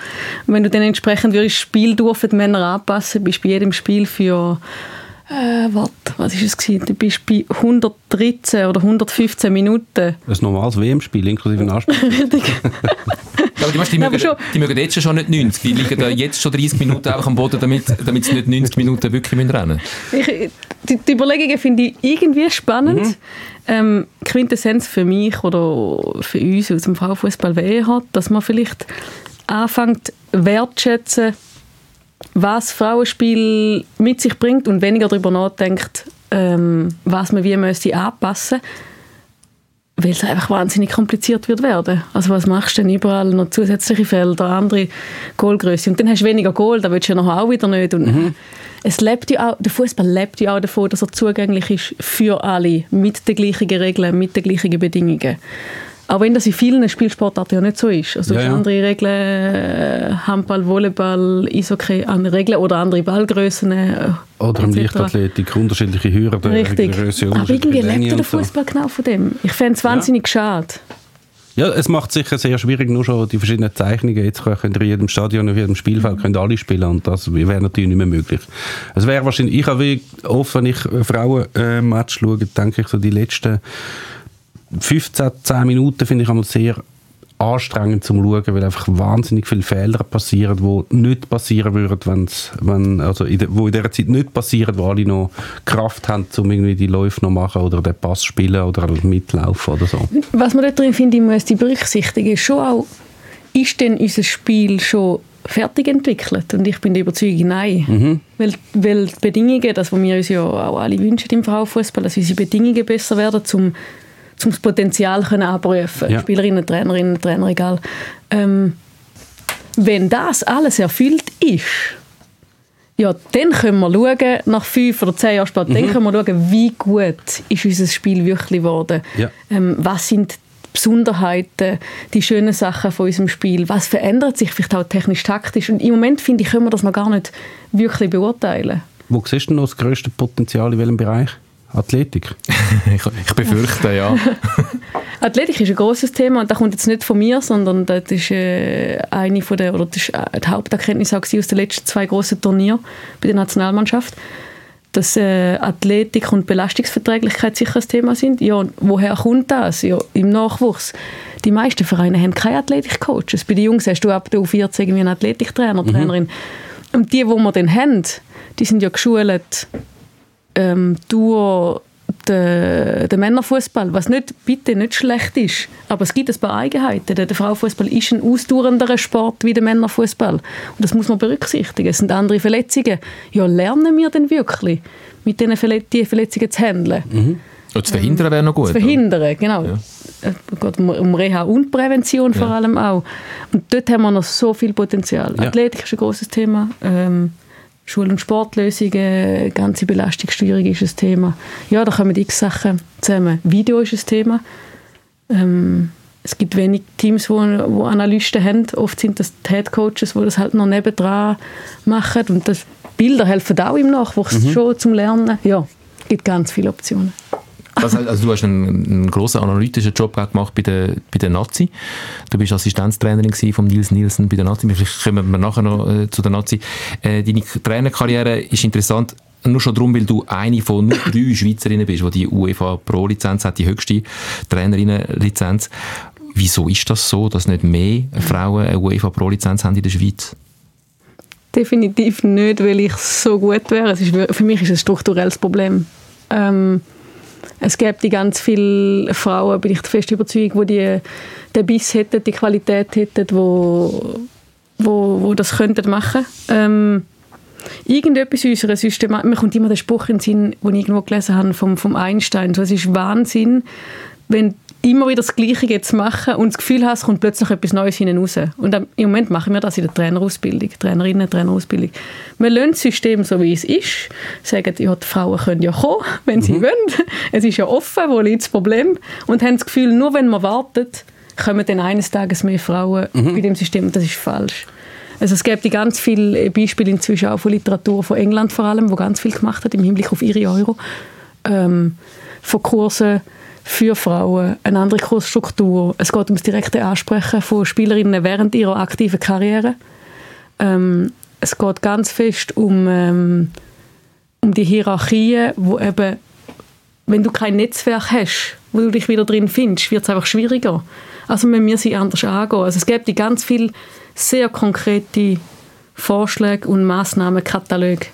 Wenn du dann entsprechend würdest Spieldauer für die Männer anpassen, bist du bei jedem Spiel für äh, warte, was ist es gewesen? Du bist bei 113 oder 115 Minuten. Ein normales WM-Spiel, inklusive Nachspiel. Aber die, die, mögen, die mögen jetzt schon nicht 90. Die liegen da jetzt schon 30 Minuten einfach am Boden, damit, damit sie nicht 90 Minuten wirklich rennen müssen. Die, die Überlegungen finde ich irgendwie spannend. Mhm. Ähm, Quintessenz für mich oder für uns aus dem Frauenfußball wäre, dass man vielleicht anfängt wertschätzen, was Frauenspiel mit sich bringt und weniger darüber nachdenkt, ähm, was man wie müsste anpassen weil es einfach wahnsinnig kompliziert wird werden. Also was machst du denn überall noch zusätzliche Felder, andere Goalgröße und dann hast du weniger Goal, da willst du ja noch auch wieder nicht und mhm. es lebt ja auch, der Fußball lebt ja auch davon, dass er zugänglich ist für alle, mit den gleichen Regeln, mit den gleichen Bedingungen. Auch wenn das in vielen Spielsportarten ja nicht so ist. Also ja, ja. andere Regeln, äh, Handball, Volleyball, Eishockey, andere Regeln oder andere Ballgrößen. Äh, oder im Leichtathletik, unterschiedliche Hürden, Richtig. Größe, Aber irgendwie lebt der Fußball genau von dem. Ich fände es wahnsinnig ja. schade. Ja, es macht sicher sehr schwierig, nur schon die verschiedenen Zeichnungen. Jetzt können in jedem Stadion, in jedem Spielfeld können alle spielen und das wäre natürlich nicht mehr möglich. Es wäre wahrscheinlich, ich habe oft, wenn ich Frauen-Match schaue, denke ich so die letzten 15, 10 Minuten finde ich einmal sehr anstrengend zum Schauen, weil einfach wahnsinnig viele Fehler passieren, die nicht passieren würden, wenn's, wenn, also in de, wo in dieser Zeit nicht passieren, wo alle noch Kraft haben, um irgendwie die Läufe noch machen oder den Pass spielen oder mitlaufen oder so. Was man dort drin finde, ich muss die berücksichtigen, ist schon auch, ist denn unser Spiel schon fertig entwickelt? Und ich bin der Überzeugung, nein. Mhm. Weil, weil die Bedingungen, das, was wir uns ja auch alle wünschen im Frauenfußball, dass unsere Bedingungen besser werden, um um das Potenzial können abrufen ja. Spielerinnen, Trainerinnen, Trainer, egal. Ähm, wenn das alles erfüllt ist, ja, dann können wir schauen, nach fünf oder zehn Jahren später, mhm. dann können wir schauen, wie gut ist unser Spiel wirklich geworden. Ja. Ähm, was sind die Besonderheiten, die schönen Sachen von unserem Spiel, was verändert sich vielleicht auch technisch-taktisch. Und im Moment, finde ich, können wir das noch gar nicht wirklich beurteilen. Wo siehst du noch das grösste Potenzial in welchem Bereich? Athletik? ich, ich, befürchte, ja. Athletik ist ein großes Thema und das kommt jetzt nicht von mir, sondern das ist äh, eine von der, oder das ist äh, die Haupterkenntnis auch aus den letzten zwei großen Turnieren bei der Nationalmannschaft, dass äh, Athletik und Belastungsverträglichkeit sicher ein Thema sind. Ja, woher kommt das? Ja, im Nachwuchs. Die meisten Vereine haben keine Athletikcoaches. Bei den Jungs hast du ab der U14 irgendwie einen Athletiktrainer, Trainerin. Mhm. Und die, die wir dann haben, die sind ja geschult ähm, durch den, den Männerfußball, was nicht, bitte nicht schlecht ist, aber es gibt ein paar Eigenheiten. Der, Frauenfußball ist ein ausdauernderer Sport wie der Männerfußball und das muss man berücksichtigen. Es sind andere Verletzungen. Ja, lernen wir denn wirklich, mit diesen Verletzungen zu handeln? Mhm. Und zu verhindern wäre noch gut. Zu verhindern, oder? genau. Ja. Es geht um, um Reha und Prävention ja. vor allem auch. Und dort haben wir noch so viel Potenzial. Ja. Athletik ist ein großes Thema. Ähm, Schul- und Sportlösungen, ganze Belastungssteuerung ist ein Thema. Ja, da kommen x Sachen zusammen. Video ist ein Thema. Ähm, es gibt wenig Teams, wo, wo Analysten haben. Oft sind das die Headcoaches, die das halt noch nebendran machen. Und das Bilder helfen auch im Nachwuchs mhm. schon zum Lernen. Ja, es gibt ganz viele Optionen. Das, also du hast einen, einen grossen analytischen Job gemacht bei der, bei der Nazi. Du bist Assistenztrainerin von Nils Nielsen bei der Nazi. Vielleicht kommen wir nachher noch äh, zu der Nazi. Äh, deine Trainerkarriere ist interessant nur schon darum, weil du eine von nur drei Schweizerinnen bist, die die UEFA Pro-Lizenz hat, die höchste Trainerinnenlizenz. Wieso ist das so, dass nicht mehr Frauen eine UEFA Pro-Lizenz haben in der Schweiz? Definitiv nicht, weil ich so gut wäre. Es ist, für mich ist es ein strukturelles Problem. Ähm, es gibt ganz viele Frauen, bin ich der festen Überzeugung, die, die den Biss hätten, die Qualität hätten, wo, wo, wo das könnten machen. Ähm, irgendetwas in unserer System, mir kommt immer der Spruch in den Sinn, den ich irgendwo gelesen habe, vom, vom Einstein, so, es ist Wahnsinn, wenn immer wieder das Gleiche jetzt machen und das Gefühl hast, kommt plötzlich etwas Neues hinein raus. Und im Moment machen wir das in der Trainerausbildung, Trainerinnen, Trainerausbildung. Wir lassen das System so, wie es ist, sagen, ja, die Frauen können ja kommen, wenn sie mhm. wollen. Es ist ja offen, wo liegt das Problem? Und haben das Gefühl, nur wenn man wartet, kommen dann eines Tages mehr Frauen mhm. bei dem System. Und das ist falsch. Also es gibt ganz viele Beispiele inzwischen auch von Literatur, von England vor allem, wo ganz viel gemacht hat im Hinblick auf ihre Euro. Ähm, von Kursen, für Frauen, eine andere Kursstruktur. Es geht um das direkte Ansprechen von Spielerinnen während ihrer aktiven Karriere. Ähm, es geht ganz fest um, ähm, um die Hierarchien, wo eben, wenn du kein Netzwerk hast, wo du dich wieder drin findest, wird es einfach schwieriger. Also müssen wir sie anders angehen. Also es gibt ganz viele sehr konkrete Vorschläge und Massnahmenkataloge,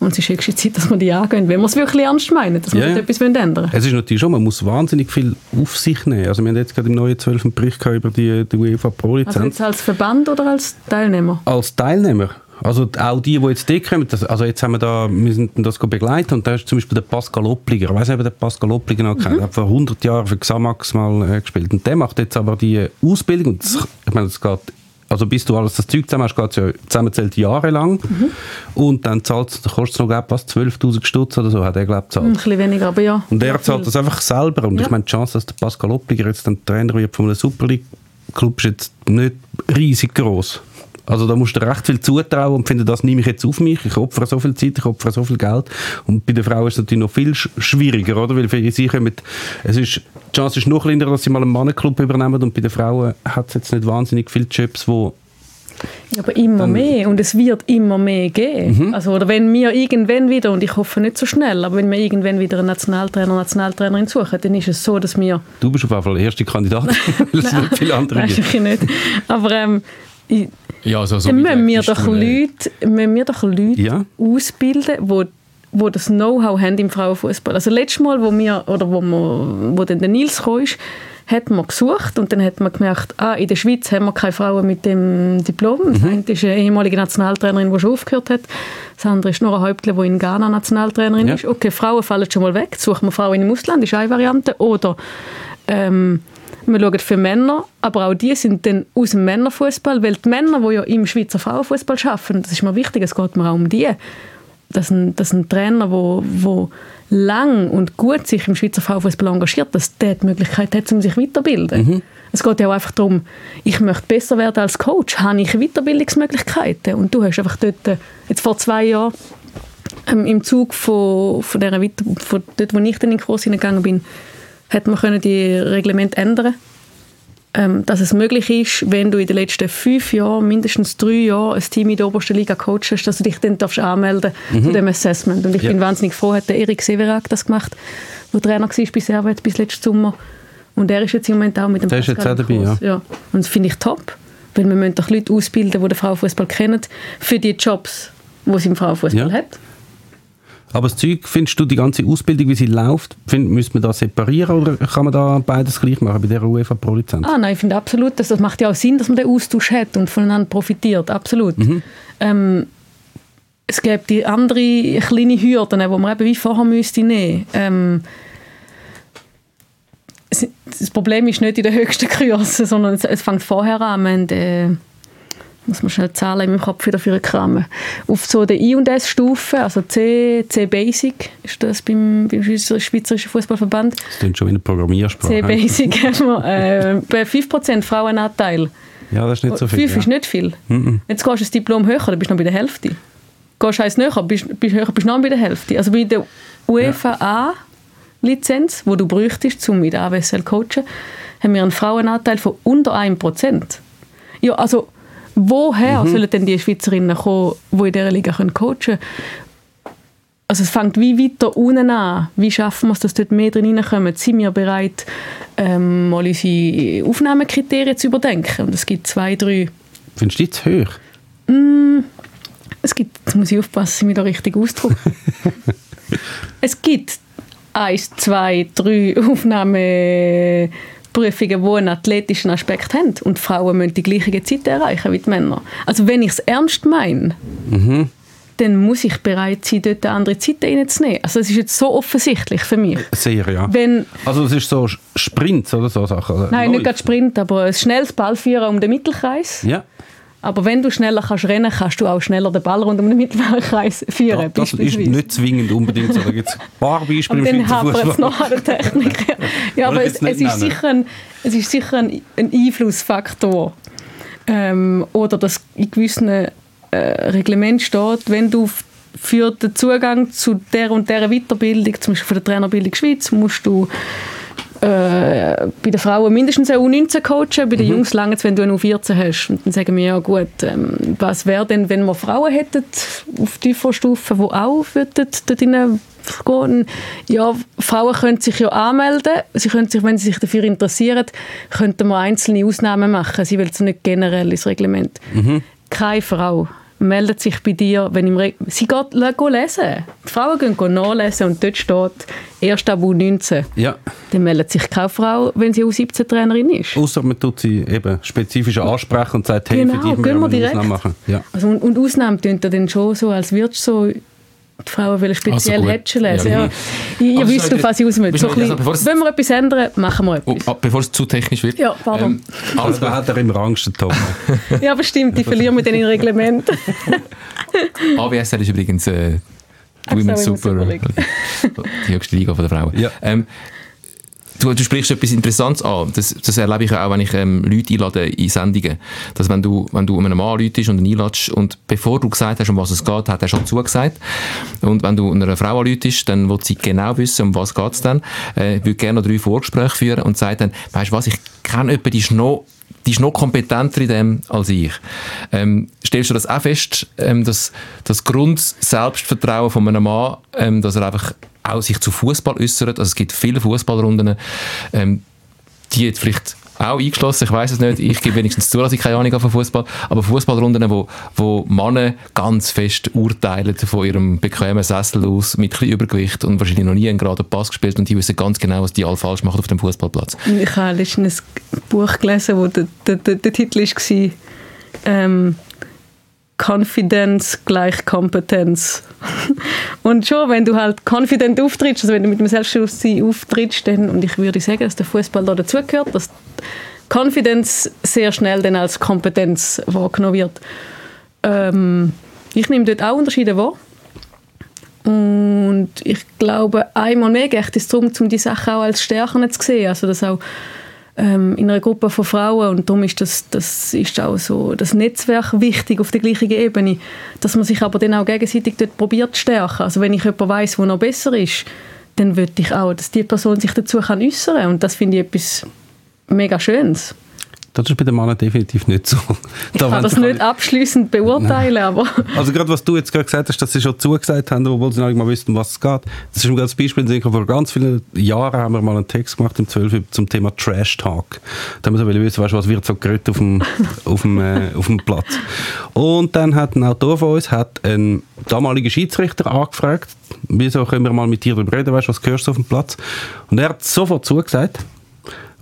und es ist höchste Zeit, dass wir die angehen, wenn wir es wirklich ernst meinen, dass wir ja, etwas ändern wollen. Es ist natürlich schon, man muss wahnsinnig viel auf sich nehmen. Also wir haben jetzt gerade im neuen 12. Bericht über die, die UEFA Pro-Lizenz. Also jetzt als Verband oder als Teilnehmer? Als Teilnehmer. Also auch die, die jetzt dort kommen, das, also jetzt haben wir da, wir sind das begleiten und da ist zum Beispiel der Pascal Oppliger, ich weiß nicht, ob der Pascal Oppliger noch kennt, mhm. hat vor 100 Jahren für Xamax mal äh, gespielt und der macht jetzt aber die Ausbildung, und das, ich meine, das geht also bis du alles das Zeug zusammen hast, geht es ja zusammenzählt jahrelang. Mhm. Und dann zahlst, kostet es noch, glaub, was, 12'000 Stutz oder so, hat er, glaube ich, Ein bisschen weniger, aber ja. Und er zahlt das einfach selber. Und ja. ich meine, die Chance, dass der Pascal Oppiger jetzt dann Trainer wird von einem Super League Club, ist jetzt nicht riesig groß. Also da musst du recht viel zutrauen und finde, das nehme ich jetzt auf mich. Ich opfere so viel Zeit, ich opfere so viel Geld. Und bei den Frauen ist es natürlich noch viel schwieriger, oder? Weil für sie kommen, es ist, die Chance ist noch kleiner, dass sie mal einen Mannenclub übernehmen und bei den Frauen hat es jetzt nicht wahnsinnig viele Jobs, wo ja, aber immer mehr und es wird immer mehr geben. Mhm. Also, oder wenn wir irgendwann wieder, und ich hoffe nicht so schnell, aber wenn wir irgendwann wieder einen Nationaltrainer, Nationaltrainerin suchen, dann ist es so, dass wir... Du bist auf jeden Fall der erste Kandidat, weil es nicht viele andere gibt. Nein, nicht. Aber ähm, ich, ja, also, so dann müssen wir, doch Leute, müssen wir doch Leute ja. ausbilden, die wo das Know-how haben im Frauenfußball. Also letztes Mal, wo wir oder wo, wir, wo dann der Nils kam, hat man gesucht und dann hat man gemerkt, ah, in der Schweiz haben wir keine Frauen mit dem Diplom. Das mhm. eine ist eine ehemalige Nationaltrainerin, die schon aufgehört hat. Das andere ist Nora Häuptle, die in Ghana Nationaltrainerin ja. ist. Okay, Frauen fallen schon mal weg. Suchen wir Frauen im Ausland, ist eine Variante. Oder ähm, wir schauen für Männer, aber auch die sind dann aus dem Männerfußball, weil die Männer, die ja im Schweizer Frauenfußball arbeiten, das ist mir wichtig, es geht mir auch um die, dass ein, dass ein Trainer, wo, wo lang und gut sich im Schweizer Frauenfußball engagiert, dass der die Möglichkeit hat, um sich weiterzubilden. Mhm. Es geht ja auch einfach darum, ich möchte besser werden als Coach, habe ich Weiterbildungsmöglichkeiten? Und du hast einfach dort, äh, jetzt vor zwei Jahren, ähm, im Zug von, von, der Weiter von dort, wo ich dann in den Kurs hineingegangen bin, hat man können die Reglement ändern dass es möglich ist, wenn du in den letzten fünf Jahren, mindestens drei Jahre ein Team in der obersten Liga coachst, dass du dich dann darfst anmelden mhm. zu dem Assessment. Und ich ja. bin wahnsinnig froh, hat der Erik Severak das gemacht, der Trainer war bei Servet bis letzten Sommer. Und er ist jetzt im Moment auch mit dem Der ist jetzt auch dabei, ja. ja. Und das finde ich top, weil wir müssen doch Leute ausbilden, die den Frauenfußball kennen, für die Jobs, die sie im Frauenfußball ja. hat. Aber das Zeug, findest du die ganze Ausbildung, wie sie läuft, find, müsste man da separieren oder kann man da beides gleich machen bei der UEFA Pro-Lizenz? Ah, nein, ich finde absolut, dass das macht ja auch Sinn, dass man den Austausch hat und voneinander profitiert, absolut. Mhm. Ähm, es gibt die andere kleine Hürden, die man eben wie vorher müsste nehmen. Ähm, das Problem ist nicht in den höchsten Kursen, sondern es, es fängt vorher an. Wir haben, äh, muss man schnell Zahlen in meinem Kopf wieder für kramen. Auf so der I- und S-Stufe, also C, C Basic ist das beim, beim Schweizerischen Fußballverband. Das klingt schon wie eine Programmiersprache. C Basic haben wir äh, bei 5% Frauenanteil. Ja, das ist nicht so viel. 5 ja. ist nicht viel. Mm -mm. Jetzt gehst du das Diplom höher, dann bist du noch bei der Hälfte. Gehst du eins näher, bist, bist höher, bist du noch bei der Hälfte. Also bei der UEFA ja. A-Lizenz, die du bräuchtest, um mit AWSL zu coachen, haben wir einen Frauenanteil von unter 1%. Ja, also Woher mhm. sollen denn die Schweizerinnen kommen, die in dieser Liga coachen können? also es fängt wie weiter unten an. Wie schaffen wir es, dass dort mehr drin reinkommen? Sind wir bereit, ähm, mal unsere Aufnahmekriterien zu überdenken? Und es gibt zwei, drei... Findest du die zu hoch? Mm, es gibt, jetzt muss ich aufpassen, dass ich mich da richtig ausdrücke. es gibt eins, zwei, drei Aufnahmeprüfungen, die einen athletischen Aspekt haben. Und Frauen müssen die gleiche Zeit erreichen wie die Männer. Also wenn ich es ernst meine, Mhm. dann muss ich bereit sein, dort andere Zeit reinzunehmen. Also es ist jetzt so offensichtlich für mich. Sehr, ja. Wenn, Also es ist so Sprints oder so Sachen? oder nein, nicht Läufe? gerade Sprint, aber ein schnelles Ballführen um den Mittelkreis. Ja, Aber wenn du schneller kannst rennen, kannst du auch schneller den Ball rund um den Mittelkreis führen, ja das ist nicht zwingend unbedingt so. Da gibt es ein paar Beispiele Aber dann hapert es noch an der Technik. Ja, aber es, es, ist sicher ein, es ist sicher ein, ein Einflussfaktor. Ähm, oder dass in gewissen äh, Reglement steht, wenn du für den Zugang zu der und der Weiterbildung, zum Beispiel für die Trainerbildung Schweiz, musst du äh, bei den Frauen mindestens eine U19 coachen, bei den Mhm. Jungs lange wenn du eine U14 hast. Und dann sagen wir, ja gut, ähm, was wäre denn, wenn wir Frauen hätten auf tiefer Stufe, die auch würden dort gehen? Ja, Frauen können sich ja anmelden, sie können sich, wenn sie sich dafür interessieren, könnten wir einzelne Ausnahmen machen. Sie will es nicht generell ins Reglement. Keine Frau meldet sich bei dir, wenn im Re sie geht lesen. Die Frauen gehen nachlesen und dort steht erst ab U19 Ja, dann meldet sich keine Frau, wenn sie U17-Trainerin ist. außer man tut sie eben spezifisch ansprechen und sagt, hey, Genau, für dich wir wir eine direkt. Ausnahme machen. Ja. Also, und, und Ausnahmen tun dann schon so, als würdest du so die Frauen wollen speziell Also lesen. Ja. Ja. Ich, wisst, schnell, auf was ich aus will. wir So also wenn wir etwas ändern, machen wir Oh, etwas. ah, bevor es zu technisch wird. Ja, pardon. Also da hat er immer Angst, der Tom. Ja, bestimmt, ich verliere mit den Reglement. AWSL ist übrigens äh, die Women's Super, Super League. die höchste Liga der Frauen. Ja. Ähm, du, du sprichst etwas Interessantes an. Das, das erlebe ich auch, wenn ich ähm, Leute einlade in Sendungen. Dass wenn du, wenn du einem Mann anläutest und ihn einladest und bevor du gesagt hast, um was es geht, hat er schon zugesagt. Und wenn du einer Frau anläutest, dann will sie genau wissen, um was geht es dann. Äh, ich würde gerne noch drei Vorgespräche führen und sagt dann, weißt du was, ich kenne jemanden, die ist noch die ist noch kompetenter in dem als ich. Ähm, stellst du das auch fest, ähm, dass das Grund-Selbstvertrauen von einem Mann, ähm, dass er einfach auch sich zu Fußball äußert, also es gibt viele Fußballrunden, ähm, die jetzt vielleicht auch eingeschlossen, ich weiß es nicht, ich gebe wenigstens zu, dass ich keine Ahnung habe von Fußball, aber Fußballrunden, wo, wo Männer ganz fest urteilen von ihrem bequemen Sessel aus, mit bisschen Übergewicht und wahrscheinlich noch nie einen geraden Pass gespielt und die wissen ganz genau, was die alle falsch machen auf dem Fußballplatz. Ich habe letztens ein Buch gelesen, wo der, der, der, der Titel war ähm, Confidence gleich Kompetenz. und schon, wenn du halt confident auftrittst, also wenn du mit dem Selbstbewusstsein auftrittst, dann, und ich würde sagen, dass der Fußball da dazugehört, dass Confidence sehr schnell dann als Kompetenz wahrgenommen wird. Ähm, ich nehme dort auch Unterschiede wahr. Und ich glaube, einmal mehr geht es darum, um die Sachen auch als Stärken zu sehen. Also, dass auch ähm, in einer Gruppe von Frauen, und darum ist das, das ist auch so das Netzwerk wichtig auf der gleichen Ebene, dass man sich aber dann auch gegenseitig dort probiert zu stärken. Also, wenn ich jemanden weiss, der noch besser ist, dann würde ich auch, dass die Person sich dazu kann äußern. Und das finde ich etwas mega Schönes. Das ist bei den Männern definitiv nicht so. Ich kann das nicht abschließend beurteilen, aber Also gerade was du jetzt gerade gesagt hast, dass sie schon zugesagt haben, obwohl sie noch nicht mal wussten, was es geht. Das ist ein ganz Beispiel. Ich denke, Vor ganz vielen Jahren haben wir mal einen Text gemacht im 12 zum Thema Trash Talk. Da haben wir so wissen, weißt, du, was wird so geredet auf dem, auf, dem, äh, auf dem Platz. Und dann hat ein Autor von uns hat einen damaligen Schiedsrichter angefragt, wieso können wir mal mit dir darüber reden, weißt, du, was hörst du auf dem Platz? Und er hat sofort zugesagt.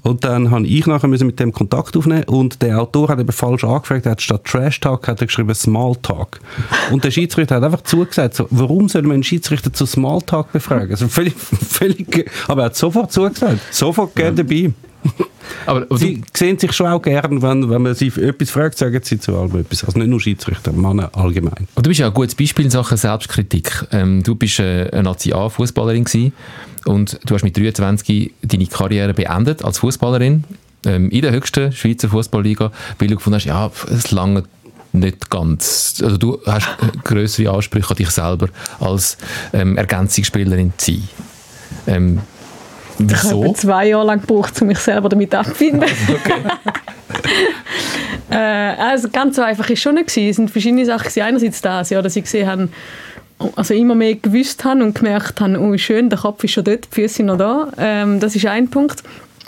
Und dann habe ich nachher müssen mit dem Kontakt aufnehmen und der Autor hat eben falsch angefragt, er hat statt Trash Talk hat er geschrieben Small Talk. Und der Schiedsrichter hat einfach zugesagt, so, warum soll man einen Schiedsrichter zu Small Talk befragen? Also völlig, völlig, aber er hat sofort zugesagt, sofort gerne dabei. Aber, Sie sehen sich schon auch gern, wenn, wenn man sie etwas fragt, sagen sie zu allem etwas. Also nicht nur Schiedsrichter, Männer allgemein. Aber du bist ja ein gutes Beispiel in Sachen Selbstkritik. Ähm, du bist äh, eine Nazi-A-Fußballerin gewesen und du hast mit 23 deine Karriere beendet als Fußballerin ähm, in der höchsten Schweizer Fußballliga, weil du gefunden hast, ja, es lange nicht ganz. Also du hast äh, größere Ansprüche an dich selber als ähm, Ergänzungsspielerin zu sein. Ähm, ich habe wieso? zwei Jahre lang gebraucht, um mich selber damit abzufinden. äh, also ganz so einfach ist schon nicht gewesen. Es sind verschiedene Sachen. Einerseits das, ja, dass ich gesehen habe, also immer mehr gewusst habe und gemerkt habe, oh schön, der Kopf ist schon dort, die Füße sind noch da. Ähm, das ist ein Punkt.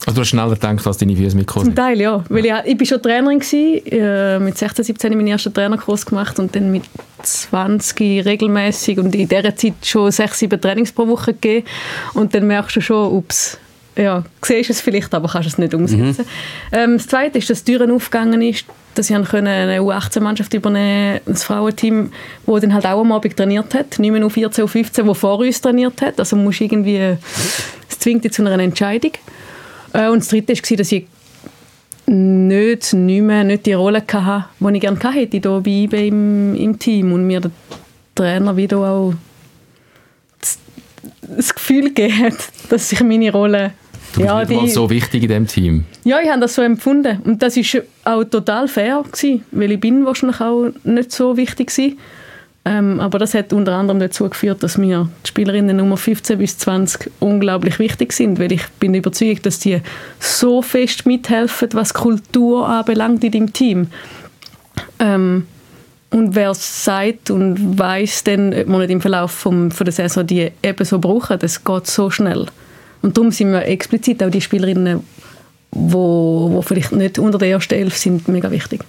Also du hast schneller gedacht, als deine Füße mitgekommen Zum Teil, ja. Weil ich, ich bin schon Trainerin gewesen, äh, mit 16, 17 meinen ersten Trainerkurs gemacht und dann mit 20 regelmäßig und in dieser Zeit schon 6, 7 Trainings pro Woche gegeben und dann merkst du schon, ups, ja, siehst es vielleicht, aber kannst es nicht umsetzen. Mhm. Ähm, das Zweite ist, dass die Türen aufgegangen ist, dass ich eine U18-Mannschaft übernehmen ein Frauenteam, das dann halt auch am Abend trainiert hat, nicht mehr U14, U15, das vor uns trainiert hat. Also musst irgendwie, es zwingt dich zu einer Entscheidung. Äh, und das Dritte war, dass ich nicht, nicht mehr nicht die Rolle hatte, die ich gerne hätte hier bei IBE im, im Team und mir der Trainer wieder auch das, das Gefühl gegeben dass ich meine Rolle Du bist ja, die, so wichtig in diesem Team. Ja, ich habe das so empfunden. Und das war auch total fair, gewesen, weil ich bin wahrscheinlich auch nicht so wichtig war. Ähm, aber das hat unter anderem dazu geführt, dass mir die Spielerinnen Nummer 15 bis 20 unglaublich wichtig sind, weil ich bin überzeugt, dass die so fest mithelfen, was Kultur anbelangt in dem Team. Ähm, und wer es sagt und weiß, dann, ob man nicht im Verlauf vom, von der Saison die eben so brauchen, das geht so schnell. Und darum sind wir explizit auch die Spielerinnen, die wo, wo vielleicht nicht unter der ersten Elf sind, mega wichtig.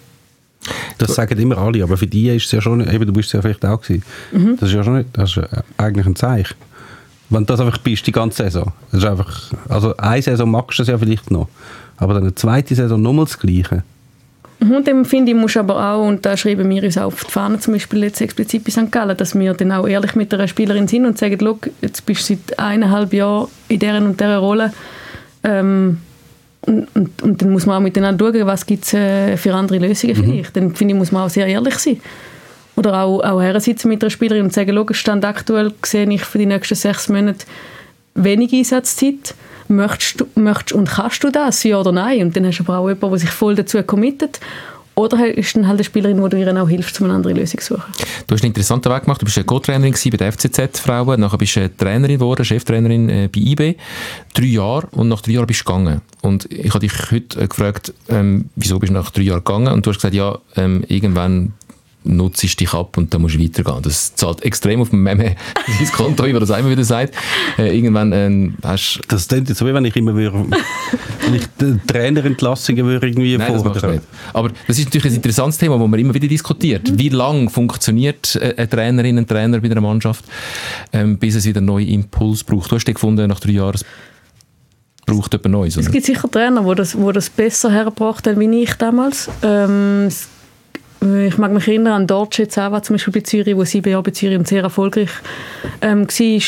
Das sagen immer alle, aber für die ist es ja schon, eben, du bist ja vielleicht auch gewesen. Mhm. Das ist ja schon nicht, das ist eigentlich ein Zeichen. Wenn das einfach bist, die ganze Saison. Das ist einfach, also eine Saison magst du es ja vielleicht noch, aber dann eine zweite Saison nochmal das Gleiche. Mhm, und dann finde ich, muss aber auch, und da schreiben wir uns auf die Fahne, zum Beispiel jetzt explizit bei St. Gallen, dass wir dann auch ehrlich mit einer Spielerin sind und sagen, jetzt bist du seit eineinhalb Jahren in dieser und dieser Rolle, ähm, und, und, und, dann muss man auch miteinander schauen, was gibt es äh, für andere Lösungen mhm. vielleicht. Dann finde ich, muss man auch sehr ehrlich sein. Oder auch, auch hersitzen mit einer Spielerin und sagen, schau, Stand aktuell sehe ich für die nächsten sechs Monate wenig Einsatzzeit. Möchtest du, möchtest und kannst du das, ja oder nein? Und dann hast du aber auch jemanden, der sich voll dazu committet oder ist dann halt eine Spielerin, die du ihr auch hilfst, um eine andere Lösung zu suchen? Du hast einen interessanten Weg gemacht. Du bist eine Co-Trainerin bei der FCZ-Frauen, nachher bist du Trainerin geworden, Cheftrainerin äh, bei IB. Drei Jahre und nach drei Jahren bist du gegangen. Und ich habe dich heute äh, gefragt, ähm, wieso bist du nach drei Jahren gegangen? Und du hast gesagt, ja, ähm, irgendwann nutzt dich ab und dann musst du weitergehen. Das zahlt extrem auf dem Meme dein Konto, wie man das immer wieder sagt. Äh, irgendwann äh, hast Das klingt jetzt so, wie wenn ich immer würde, wenn ich Trainerentlassungen würde irgendwie Nein, fordern. das nicht. Aber das ist natürlich ein interessantes Thema, das man immer wieder diskutiert. Mhm. Wie lange funktioniert äh, eine Trainerin, ein Trainer bei einer Mannschaft, ähm, bis es wieder einen neuen Impuls braucht? Du hast den gefunden, nach drei Jahren braucht etwas Neues, oder? Es gibt sicher Trainer, die das, das besser hergebracht haben, wie ich damals. Ähm, ich mag mich erinnern an Dorce Zava, zum Beispiel bei Zürich, wo sieben Jahre bei Zürich und sehr erfolgreich ähm, war.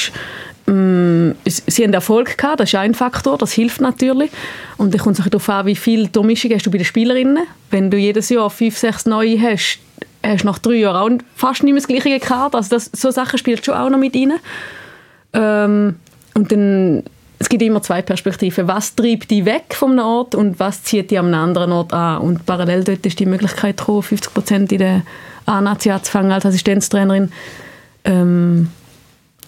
Ähm, sie haben Erfolg gehabt, das ist ein Faktor, das hilft natürlich. Und dann kommt es darauf an, wie viel Durchmischung hast du bei den Spielerinnen. Wenn du jedes Jahr fünf, sechs neue hast, hast du nach drei Jahren auch fast nicht mehr das gleiche gehabt. Also das, so Sachen spielen schon auch noch mit rein. Ähm, und dann es gibt immer zwei Perspektiven. Was treibt die weg vom Ort und was zieht die am anderen Ort an? Und parallel dort ist die Möglichkeit gekommen, 50 Prozent in der A-Nazi anzufangen als Assistenztrainerin. Ähm,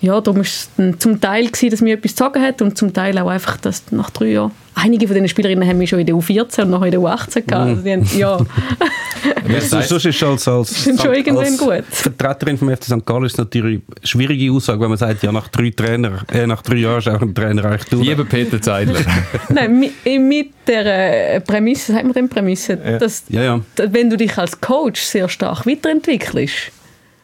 ja, darum war es zum Teil, gewesen, dass mir etwas gezogen hat und zum Teil auch einfach, dass nach drei Jahren einige von diesen Spielerinnen haben mich schon in der U14 und nachher in der U18 gehabt. Also die haben, ja. Sonst ist als, als, sind schon irgendwann gut. Vertreterin vom FC St. Gallen ist natürlich eine schwierige Aussage, wenn man sagt, ja, nach drei, Trainer, äh, nach drei Jahren ist auch ein Trainer eigentlich durch. Lieber Peter Zeidler. Nein, mit, mit der äh, Prämisse, sagt man denn Prämisse, ja. Dass, ja, ja. wenn du dich als Coach sehr stark weiterentwickelst,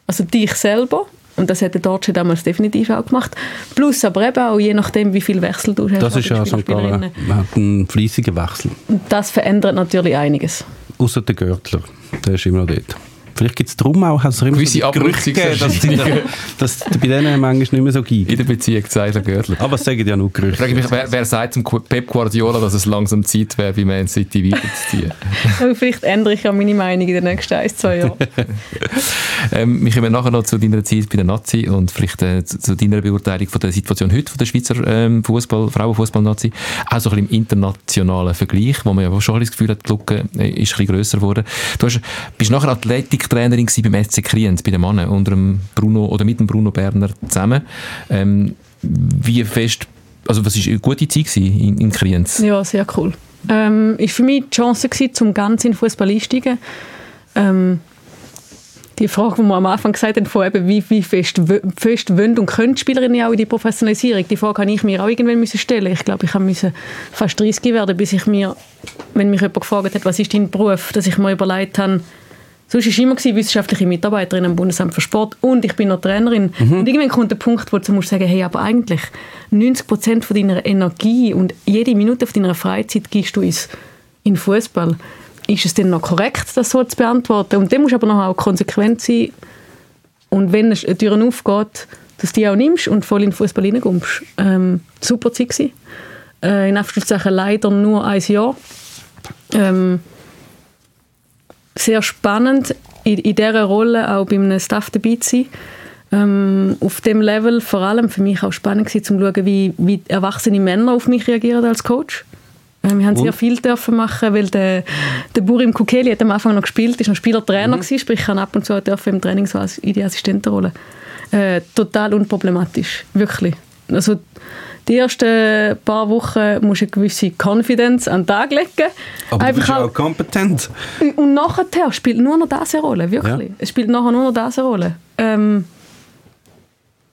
also dich selber und das hat der Deutsche damals definitiv auch gemacht. Plus aber eben auch je nachdem, wie viel Wechsel du hast. Das ist ja St. Gallen. Man hat einen fleissigen Wechsel. Und das verändert natürlich einiges. Außer der Görtler, der ist immer noch dort. Vielleicht gibt es darum auch, es immer Gewisse so Gerüchte gegeben, dass, die, dass die bei denen manchmal nicht mehr so gibt. In der Beziehung Zeiler Görtler. Aber es sagen ja nur Gerüchte. Frage mich, wer, wer sagt zum Pep Guardiola, dass es langsam Zeit wäre, bei Man City weiterzuziehen? vielleicht ändere ich ja meine Meinung in den nächsten ein, zwei Jahren. ähm, wir kommen nachher noch zu deiner Zeit bei der Nazi und vielleicht äh, zu, zu, deiner Beurteilung von der Situation heute von der Schweizer ähm, Fußball, Frauenfußball-Nazi. Auch so ein bisschen im internationalen Vergleich, wo man ja schon das Gefühl hat, die Lücke ist ein bisschen grösser geworden. Du hast, bist nachher Athletiktrainerin beim SC Kriens, bei den Männern, unter dem Bruno, oder mit dem Bruno Berner zusammen. Ähm, wie fest, also was war eine gute Zeit in, in Kriens? Ja, sehr cool. Ähm, ist für mich die Chance gewesen, zum ganz in Fußball einsteigen. Ähm, die Frage, die wir am Anfang gesagt haben, von eben, wie, wie fest, fest wollen und können Spielerinnen auch in die Professionalisierung, die Frage habe ich mir auch irgendwann müssen stellen. Ich glaube, ich musste fast 30 werden, bis ich mir, wenn mich jemand gefragt hat, was ist dein Beruf, dass ich mir überlegt habe, Sonst war ich immer wissenschaftliche Mitarbeiterin am Bundesamt für Sport und ich bin noch Trainerin. Mhm. Und irgendwann kommt der Punkt, wo du musst sagen, hey, aber eigentlich 90 Prozent von deiner Energie und jede Minute von deiner Freizeit gibst du ins, in Fußball. Ist es denn noch korrekt, das so zu beantworten? Und dann musst du aber noch auch konsequent sein. Und wenn eine Tür aufgeht, dass du die auch nimmst und voll in den Fußball reinkommst. Ähm, super Zeit gewesen. Äh, in Anführungszeichen leider nur ein Jahr. Ähm, sehr spannend, in, in dieser Rolle auch bei einem Staff dabei zu sein. Ähm, auf dem Level vor allem für mich auch spannend gewesen, zu schauen, wie, wie erwachsene Männer auf mich reagieren als Coach. Ähm, wir haben sehr viel dürfen machen, weil der, der Burim Kukeli hat am Anfang noch gespielt, ist noch Spielertrainer mhm. gewesen, sprich kann ab und zu dürfen im Training so als in die Assistentenrolle. Äh, total unproblematisch, wirklich. Also die ersten paar Wochen musst du eine gewisse Confidence an den Tag legen. Aber Einfach du bist auch kompetent. Und nachher spielt nur noch das eine Rolle, wirklich. Ja. Es spielt nachher nur noch das eine Rolle. Ähm,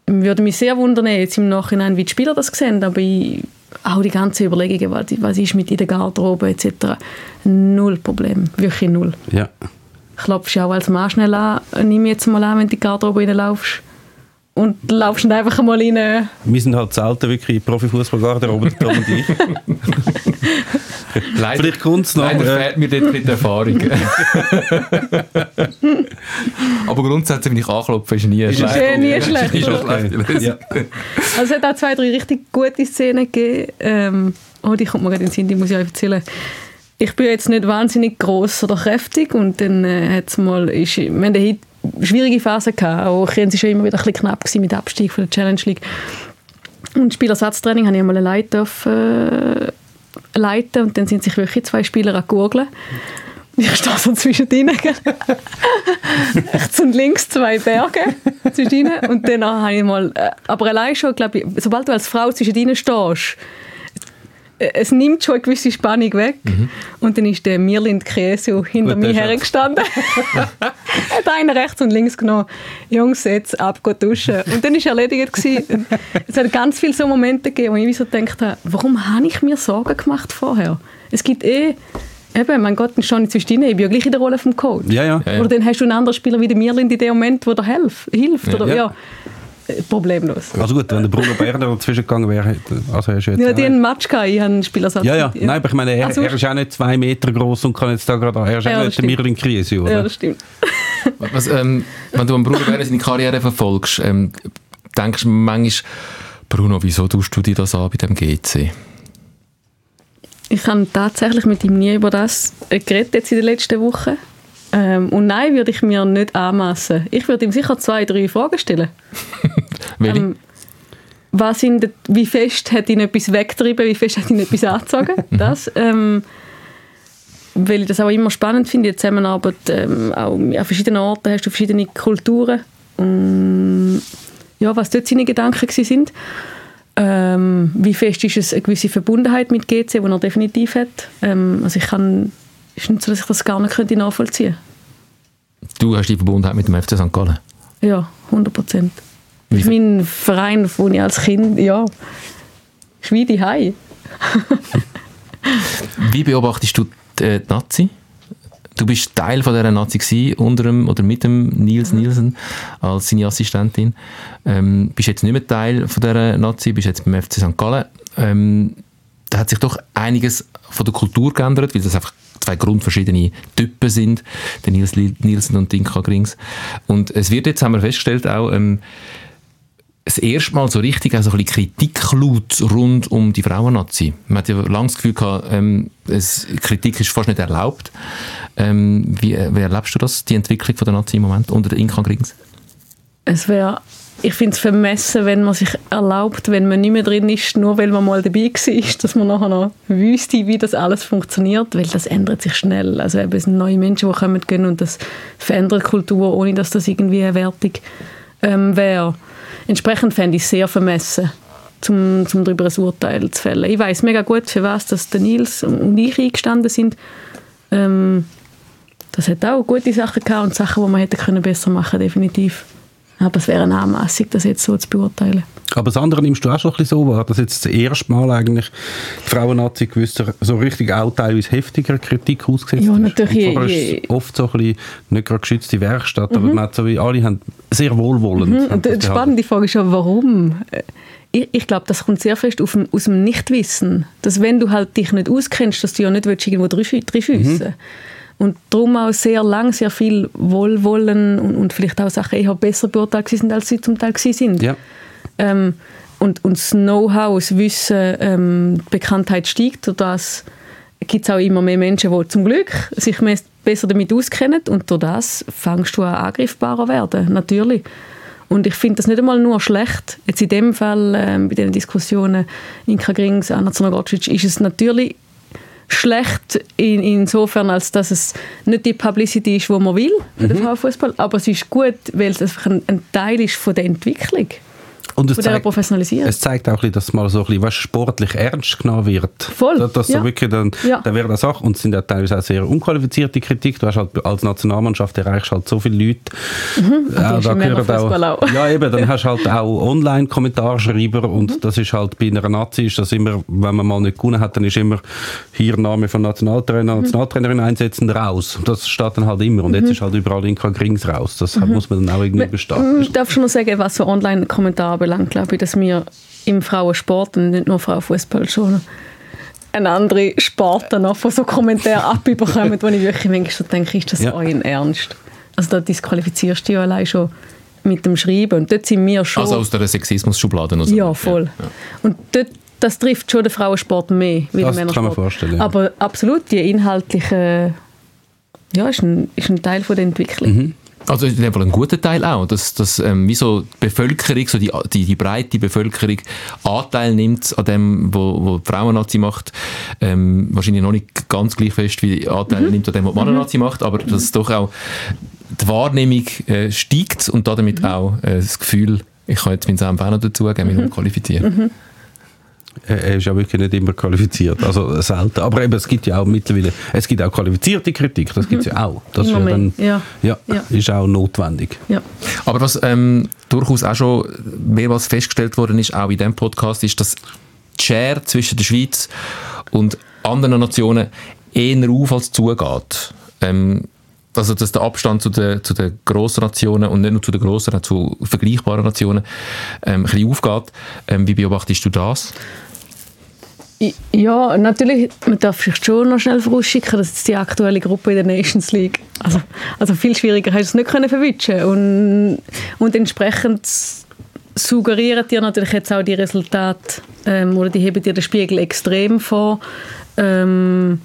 würde mich sehr wundern, jetzt im Nachhinein, wie die Spieler das sehen, aber ich, auch die ganzen Überlegungen, was, was ist mit in der Garderobe etc. Null Problem, wirklich null. Ja. Klopfst du auch als Mann schnell an, nimm jetzt mal an, wenn du in die Garderobe reinlaufst und laufst dann einfach mal rein. Wir sind halt selten wirklich in Profifußballgarderobe, Tom und ich. leider, Vielleicht kommt es noch. Leider fehlt mir dort die Erfahrung. Aber grundsätzlich, wenn ich anklopfe, ist nie schlecht. Ist nie schlecht. Ist schlecht. Ja. Also es hat auch zwei, drei richtig gute Szenen gegeben. Ähm, oh, die kommt mir gerade in den Sinn, die muss ich euch erzählen ich bin jetzt nicht wahnsinnig groß oder kräftig und dann äh, hat's mal, ist, wir haben eine schwierige Phase gehabt, auch es war immer wieder ein bisschen knapp mit dem Abstieg von der Challenge League. Und Spielersatztraining habe ich einmal allein äh, leiten und dann sind sich wirklich zwei Spieler an googeln. Ich stehe so zwischen ihnen. Rechts und links zwei Berge zwischen ihnen. Und dann habe ich mal, äh, aber allein schon, glaube ich, sobald du als Frau zwischen ihnen stehst, es nimmt schon eine gewisse Spannung weg. Mhm. Und dann ist der Mirlind Kresio hinter Gut, mir hergestanden. hat einen rechts und links genommen. Jungs, jetzt ab, duschen. Und dann war es erledigt. Gewesen. Es hat ganz viele so Momente gegeben, wo ich so gedacht habe, warum habe ich mir Sorgen gemacht vorher? Es gibt eh Eben, mein Gott, ich zwischen ich bin ja gleich in der Rolle vom Coach. Ja, ja. Oder dann hast du einen anderen Spieler wie der Mirlind in dem Moment, der dir hilft. hilft oder, ja problemlos. Also gut, wenn der Bruno Berner dazwischen gegangen wäre, also hast du jetzt... Ja, die haben einen Match gehabt, ich habe einen Spielersatz. Ja, ja, nein, aber ich meine, er, also, er ist auch nicht zwei Meter groß und kann jetzt da gerade, er ist ja, auch nicht der Mirlin Krise, oder? Ja, das stimmt. Was, ähm, wenn du am Bruno Berner seine Karriere verfolgst, ähm, denkst du manchmal, Bruno, wieso tust du dir das an bei dem GC? Ich habe tatsächlich mit ihm nie über das geredet jetzt in den letzten Wochen. Ähm, und nein, würde ich mir nicht anmassen. Ich würde ihm sicher zwei, drei Fragen stellen. Ähm, was ihn, wie fest hat ihn etwas weggetrieben, wie fest hat ihn etwas angezogen. Mhm. das, ähm, weil ich das auch immer spannend finde, die Zusammenarbeit ähm, auch an verschiedenen Orten hast du verschiedene Kulturen und ja, was dort seine Gedanken sind. Ähm, wie fest ist es eine gewisse Verbundenheit mit GC, die er definitiv hat. Ähm, also ich kann ist nicht so, dass ich das gar nicht könnte nachvollziehen könnte. Du hast die Verbundenheit mit dem FC St. Gallen? Ja, 100 Prozent. Das ist mein Verein, wo ich als Kind, ja, ist wie die Hai. wie beobachtest du die, äh, die Nazi? Du bist Teil von dieser Nazi gewesen, unter dem, oder mit dem Nils Nielsen als seine Assistentin. Ähm, bist jetzt nicht mehr Teil von dieser Nazi, bist jetzt beim FC St. Gallen. Ähm, da hat sich doch einiges von der Kultur geändert, weil das einfach zwei grundverschiedene Typen sind, der Nils Nielsen und Dinka Grings. Und es wird jetzt, haben wir festgestellt, auch ähm, das erste Mal so richtig also ein bisschen Kritik laut rund um die Frauennazi. Man hat ja lange das Gefühl gehabt, ähm, es, Kritik ist fast nicht erlaubt. Ähm, wie, wie erlebst du das, die Entwicklung von der Nazi im Moment unter Inka Grings? Es wäre ich finde es vermessen, wenn man sich erlaubt, wenn man nicht mehr drin ist, nur weil man mal dabei war, dass man nachher noch wüsste, wie das alles funktioniert, weil das ändert sich schnell. Also eben, es sind neue Menschen, die kommen gehen und das verändert Kultur, ohne dass das irgendwie eine Wertung ähm, wäre. Entsprechend fände ich es sehr vermessen, um, um darüber ein Urteil zu fällen. Ich weiß mega gut, für was dass der Nils und ich eingestanden sind. Ähm, das hat auch gute Sachen gehabt und Sachen, die man hätte können besser machen definitiv. Aber es wäre anmassig, das jetzt so zu beurteilen. Aber das andere nimmst du auch schon ein bisschen so wahr, dass jetzt das erste Mal eigentlich die Frauennazi gewisser, so richtig auch teilweise heftiger Kritik ausgesetzt Ja, ist. natürlich, Und vorher je- ist oft so ein bisschen, nicht gerade geschützte Werkstatt, aber man hat so wie, alle haben sehr wohlwollend. Mhm. Und die spannende Frage ist ja, warum? Äh, Ich, ich glaube, das kommt sehr fest auf aus dem Nichtwissen. Dass wenn du halt dich nicht auskennst, dass du ja nicht willst, irgendwo drin schiessen Und darum auch sehr lang sehr viel Wohlwollen und, und vielleicht auch Sachen eher besser beurteilt sind, als sie zum Teil sind. Ja. Ähm, und, und das Know-how, das Wissen, ähm, die Bekanntheit steigt, das gibt es auch immer mehr Menschen, die zum Glück sich mehr- besser damit auskennen und durch das fängst du an angreifbarer werden, natürlich. Und ich finde das nicht einmal nur schlecht. Jetzt in dem Fall, ähm, bei den Diskussionen Inka Grings, Anna Zanogorcic, ist es natürlich schlecht in, insofern, als dass es nicht die Publicity ist, die man will für den Frauenfußball, aber es ist gut, weil es einfach ein, ein Teil ist von der Entwicklung, Und es zeigt, Professionalisierung. es zeigt auch, dass mal so ein bisschen, weißt, sportlich ernst genommen wird. Voll, Dass, dass ja. so wirklich dann, Ja. dann wäre das Sache. Und es sind ja teilweise auch sehr unqualifizierte Kritik. Du hast halt als Nationalmannschaft erreichst halt so viele Leute. die hast du im Männerfußball auch. Ja, eben, dann hast du halt auch Online-Kommentarschreiber und Mhm. das ist halt bei einer Nazi ist das immer, wenn man mal nicht gewonnen hat, dann ist immer hier Name von Nationaltrainer, Mhm. Nationaltrainerin einsetzen, raus. Das steht dann halt immer und Mhm. jetzt ist halt überall Inka Grings raus. Das muss man dann auch irgendwie bestehen. Ich darf schon noch sagen, was so Online-Kommentare anbelangt, glaube ich, dass wir im Frauensport und nicht nur Frauenfußball schon eine andere Sparte noch von so Kommentaren abbekommen, wo ich wirklich manchmal denke, ist das Ja. euer Ernst? Also da disqualifizierst du ja allein schon mit dem Schreiben und dort sind wir schon... Also aus der Sexismus-Schublade. und so. Ja, voll. Und dort, das trifft schon den Frauensport mehr wie Das den kann man Männersport. vorstellen, ja. Aber absolut, die inhaltliche... Ja, ist ein, ist ein Teil von der Entwicklung. Mhm. Also in dem Fall ein guter Teil auch, dass, dass ähm, wie so die Bevölkerung, so die, die, die breite Bevölkerung Anteil nimmt an dem, wo, wo die Frauennazi macht. Ähm, wahrscheinlich noch nicht ganz gleich fest, wie Anteil nimmt an dem, was die Männernazi macht, aber dass es doch auch die Wahrnehmung äh, steigt und damit auch äh, das Gefühl, ich kann jetzt meinen Senf auch noch dazugeben, mich umqualifizieren. Er er ist ja wirklich nicht immer qualifiziert, also selten. Aber eben, es gibt ja auch mittlerweile, es gibt auch qualifizierte Kritik, das gibt es ja auch. Das ist ja, dann, ja. ja, Ja. ist auch notwendig. Ja. Aber was ähm, durchaus auch schon mehrmals festgestellt worden ist, auch in diesem Podcast, ist, dass die Schere zwischen der Schweiz und anderen Nationen eher auf als zugeht. Ähm, also dass der Abstand zu den, zu den grossen Nationen und nicht nur zu den grossen, auch zu vergleichbaren Nationen ähm, ein bisschen aufgeht. Ähm, wie beobachtest du das? Ja, natürlich, man darf sich schon noch schnell vorausschicken, dass jetzt die aktuelle Gruppe in der Nations League, also, also viel schwieriger hast du es nicht verwischen und, und entsprechend suggerieren dir natürlich jetzt auch die Resultate ähm, oder die heben dir den Spiegel extrem vor ähm,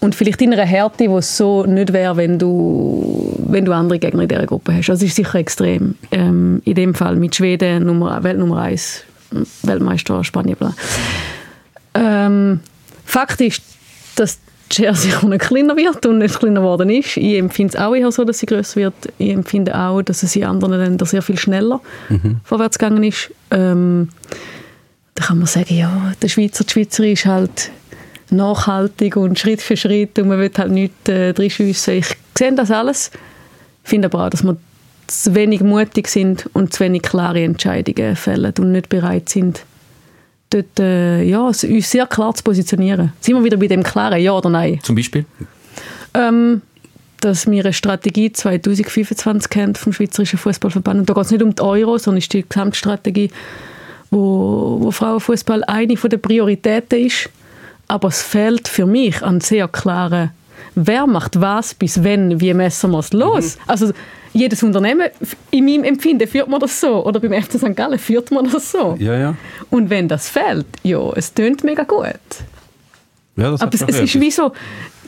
und vielleicht in einer Härte, wo es so nicht wäre, wenn du, wenn du andere Gegner in dieser Gruppe hast. Also es ist sicher extrem. Ähm, in dem Fall mit Schweden, Nummer, Weltnummer 1, Weltmeister, Spanien. Ähm, Fakt ist, dass sicher nicht kleiner wird und nicht kleiner geworden ist. Ich empfinde es auch eher so, dass sie grösser wird. Ich empfinde auch, dass es in anderen Ländern sehr viel schneller vorwärts gegangen ist. Ähm, da kann man sagen, ja, der Schweizer, die Schweizerin ist halt nachhaltig und Schritt für Schritt und man will halt nicht äh, reinschiessen. Ich sehe das alles. Ich finde aber auch, dass wir zu wenig mutig sind und zu wenig klare Entscheidungen fällen und nicht bereit sind, dort äh, ja, uns sehr klar zu positionieren. Sind wir wieder bei dem klaren Ja oder Nein? Zum Beispiel? ähm, dass wir eine Strategie 2025 haben vom Schweizerischen Fußballverband. Und da geht es nicht um die Euro, sondern ist die Gesamtstrategie, wo, wo Frauenfußball eine der Prioritäten ist. Aber es fehlt für mich an sehr klaren, wer macht was, bis wenn, wie messen wir es los. Also jedes Unternehmen, in meinem Empfinden führt man das so. Oder beim FC St. Gallen führt man das so. Ja, ja. Und wenn das fehlt, ja, es tönt mega gut. ja das Aber hat es, ist wie so,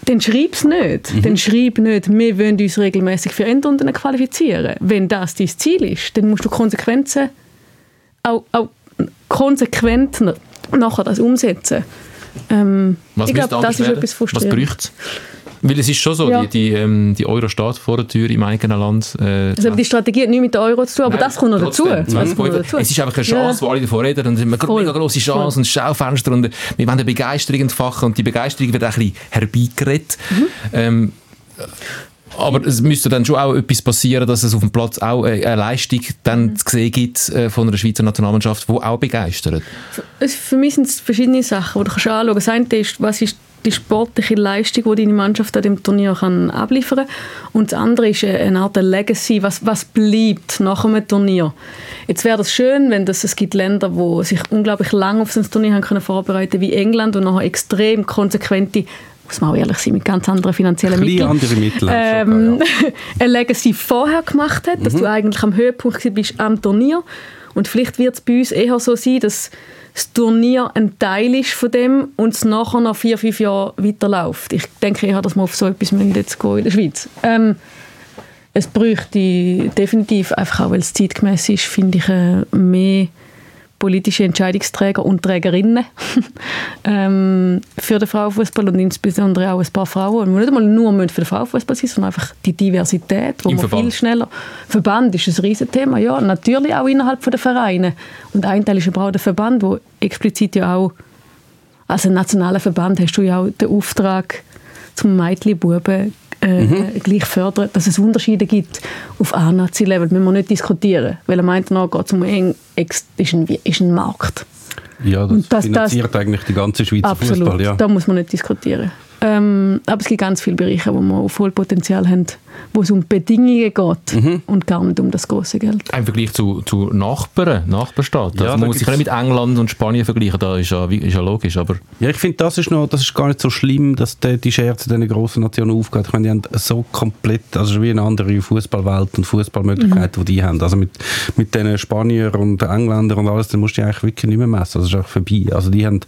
dann schreib es nicht. Mhm. Dann schreib nicht, wir wollen uns regelmäßig für Endrunden qualifizieren. Wenn das dein Ziel ist, dann musst du Konsequenzen auch, auch konsequent nachher das umsetzen. Ähm, Was ich glaube, das ist werden? etwas Was frustrierend. bräuchte es? Weil es ist schon so, Ja. die, die, ähm, die Euro steht vor der Tür im eigenen Land. Äh, Also, die Strategie hat nichts mit dem Euro zu tun, aber Nein, das kommt noch dazu. trotzdem, Das kommt noch 2025. dazu. Es ist einfach eine Chance, wo alle davon reden und es ist eine Voll. mega grosse Chance Voll. und Schaufenster und wir wollen eine Begeisterung entfachen und die Begeisterung wird auch ein bisschen herbeigeredet. Mhm. Ähm, aber es müsste dann schon auch etwas passieren, dass es auf dem Platz auch eine eine Leistung dann zu sehen gibt äh, von einer Schweizer Nationalmannschaft, die auch begeistert. Für mich sind es verschiedene Sachen, die du kannst anschauen kannst. Das eine ist, was ist die sportliche Leistung, die deine Mannschaft an dem Turnier kann abliefern kann. Und das andere ist eine eine Art Legacy, was, was bleibt nach einem Turnier. Jetzt wäre das schön, wenn das, es gibt Länder, die sich unglaublich lange auf so ein Turnier haben können vorbereiten wie England und nachher extrem konsequente muss man auch ehrlich sein, mit ganz anderen finanziellen Mitteln. andere Mittel. Ähm, eine Legacy vorher gemacht hat, dass du eigentlich am Höhepunkt bist am Turnier. Und vielleicht wird es bei uns eher so sein, dass das Turnier ein Teil ist von dem und es nachher noch vier, fünf Jahre weiterläuft. Ich denke eher, dass wir auf so etwas in der Schweiz. Ähm, es bräuchte definitiv, einfach auch weil es zeitgemäß ist, finde ich, äh, mehr politische Entscheidungsträger und Trägerinnen ähm, für den Frauenfußball und insbesondere auch ein paar Frauen, die nicht einmal nur für den Frauenfußball sein, sondern einfach die Diversität, wo Im man Verband. viel schneller Verband ist ein Riesenthema, ja, natürlich auch innerhalb der Vereine und ein Teil ist aber auch der Verband, wo explizit ja auch als nationaler Verband hast du ja auch den Auftrag zum Mädchen-Buben äh, Mhm. gleich fördern, dass es Unterschiede gibt auf A-Nazi-Level, müssen wir nicht diskutieren, weil er meint, no, geht um eng, ex, ist, ein, ist ein Markt. Ja, das, das- finanziert eigentlich die ganze Schweizer Absolut, Fußball. Ja. da muss man nicht diskutieren. Ähm, aber es gibt ganz viele Bereiche, wo wir auf Vollpotenzial haben, wo es um Bedingungen geht Mhm. und gar nicht um das große Geld. Im Vergleich zu, zu Nachbarn, Nachbarstaaten. Ja, also da man muss sich nicht mit England und Spanien vergleichen, das ist ja, ist ja logisch, aber Ja, ich finde, das ist noch, das ist gar nicht so schlimm, dass die, die Schere zu diesen grossen Nationen aufgeht. Ich meine, die haben so komplett, also es ist wie eine andere Fußballwelt und Fußballmöglichkeiten, die die haben. Also mit, mit den Spaniern und Engländern und alles, dann musst du die eigentlich wirklich nicht mehr messen. Das ist einfach vorbei. Also die haben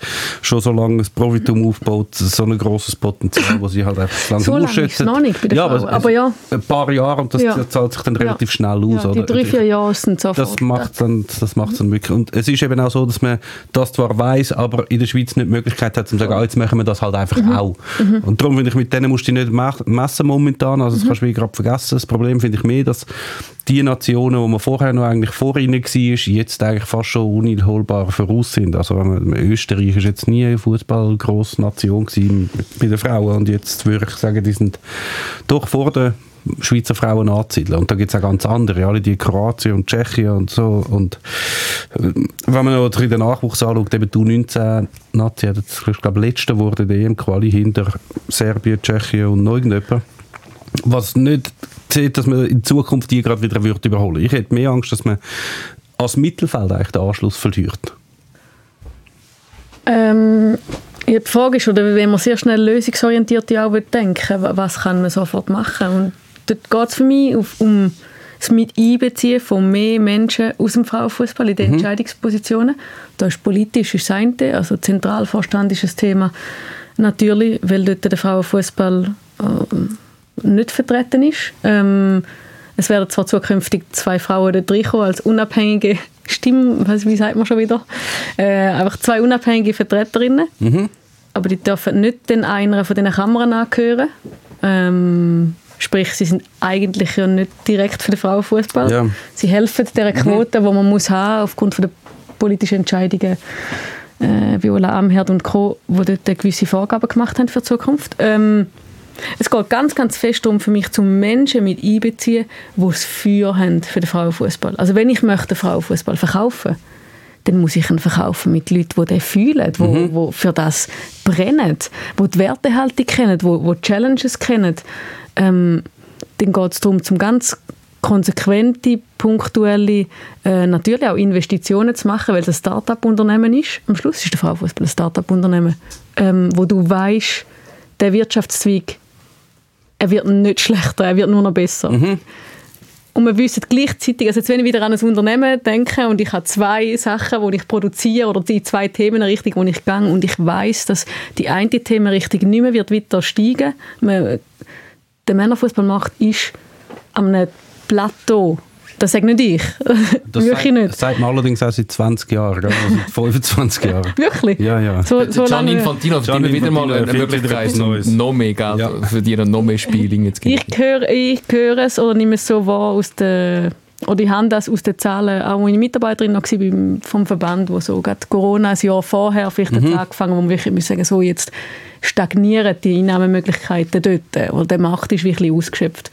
schon so lange das Profitum aufgebaut, so ein grosses Potenzial, wo sie halt einfach So langsam lange ist ausschätzen. noch nicht bei den ja, es- aber ja. Ein paar Jahre und das Ja. zahlt sich dann relativ Ja. schnell aus. Ja, die drei, vier Jahre sind sofort. Das macht dann, das macht's dann wirklich. Und es ist eben auch so, dass man das zwar weiß, aber in der Schweiz nicht die Möglichkeit hat, zu sagen, ah, jetzt machen wir das halt einfach Mhm. auch. Und darum finde ich, mit denen musst du nicht me- messen momentan. Also das kannst du wie gerade vergessen. Das Problem finde ich mehr, dass die Nationen, wo man vorher noch eigentlich vor ihnen war, jetzt eigentlich fast schon uneinholbar voraus sind. Also wenn man- Österreich ist jetzt nie eine fußballgrosse Nation gewesen bei den Frauen und jetzt würde ich sagen, die sind doch vor der Schweizer Frauen anzusiedeln. Und da gibt es auch ganz andere, alle die Kroatien und Tschechien und so. Und äh, wenn man noch den Nachwuchs anschaut, eben die U19-Nazi hat jetzt, ich glaube, letzte wurde der EM-Quali hinter Serbien, Tschechien und noch irgendjemand. Was nicht sieht, dass man in Zukunft die gerade wieder wird überholen Ich hätte mehr Angst, dass man als Mittelfeld eigentlich den Anschluss verliert. Ähm, ja, die Frage ist, oder wenn man sehr schnell lösungsorientiert ja auch denken wa- was kann man sofort machen? Und dort geht es für mich auf, um das Mit-Einbeziehen von mehr Menschen aus dem Frauenfußball in den Entscheidungspositionen. Da ist politisch ist das eine, also Zentralvorstand ist ein Thema. Natürlich, weil dort der Frauenfußball äh, nicht vertreten ist. Ähm, es werden zwar zukünftig zwei Frauen dort reinkommen, als unabhängige Stimmen, weiss, wie sagt man schon wieder, äh, einfach zwei unabhängige Vertreterinnen, aber die dürfen nicht den einer von diesen Kammern angehören. Ähm, sprich, sie sind eigentlich ja nicht direkt für den Frauenfußball. Ja. Sie helfen dieser Quote, die man muss haben aufgrund von der politischen Entscheidungen äh, Viola Amherd und Co., die dort gewisse Vorgaben gemacht haben für die Zukunft. Ähm, es geht ganz, ganz fest darum, für mich zum Menschen mit einbeziehen, die es für haben für den Frauenfußball. Also wenn ich möchte Frauenfußball verkaufen, dann muss ich ihn verkaufen mit Leuten, die den fühlen, die, Mhm. für das brennen, die die Wertehaltung kennen, die, die Challenges kennen. Ähm, dann geht es darum, zum ganz konsequente, punktuelle, äh, natürlich auch Investitionen zu machen, weil es ein Start-up-Unternehmen ist. Am Schluss ist der Frauenfußball ein Start-up-Unternehmen, ähm, wo du weißt, der Wirtschaftszweig, er wird nicht schlechter, er wird nur noch besser. Und wir wissen gleichzeitig, also jetzt wenn ich wieder an ein Unternehmen denke und ich habe zwei Sachen, die ich produziere oder die zwei Themenrichtungen, wo ich gehe und ich weiß, dass die eine Themenrichtung nicht mehr wird weiter steigen wird. Der Männerfußballmarkt ist an einem Plateau Das sage nicht ich. Das Wirklich nicht. Das sagt man allerdings auch seit 20 Jahren? Also seit 25 Jahren. Wirklich? Ja, ja. So, so Gian. Infantino Gianni immer wieder mal eine Möglichkeit, noch mehr Geld Ja. zu verdienen und noch mehr Spiele zu Ich gewinnen. höre, ich höre es oder nehme es so wahr aus der oder ich habe das aus den Zahlen, auch meine Mitarbeiterin noch beim, vom Verband, wo so gerade Corona ein Jahr vorher vielleicht Mhm. hat angefangen, wo wir wirklich müssen sagen, so jetzt stagnieren die Einnahmemöglichkeiten dort, weil der Markt ist wirklich ausgeschöpft.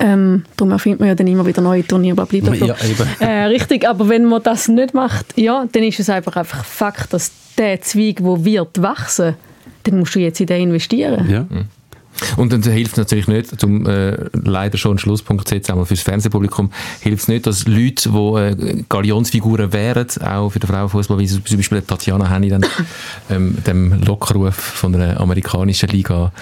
Ähm, darum erfindet man ja dann immer wieder neue Turniere, blablabla. Ja, eben. Äh, richtig, aber wenn man das nicht macht, ja, dann ist es einfach, einfach Fakt, dass der Zweig, der wird wachsen, dann musst du jetzt in den investieren. Ja. Und dann hilft es natürlich nicht, zum äh, leider schon einen Schlusspunkt zu setzen, einmal fürs Fernsehpublikum, hilft es nicht, dass Leute, die äh, Galionsfiguren wären, auch für den Frauenfußball, wie zum Beispiel Tatjana Henny dann ähm, dem Lockruf von einer amerikanischen Liga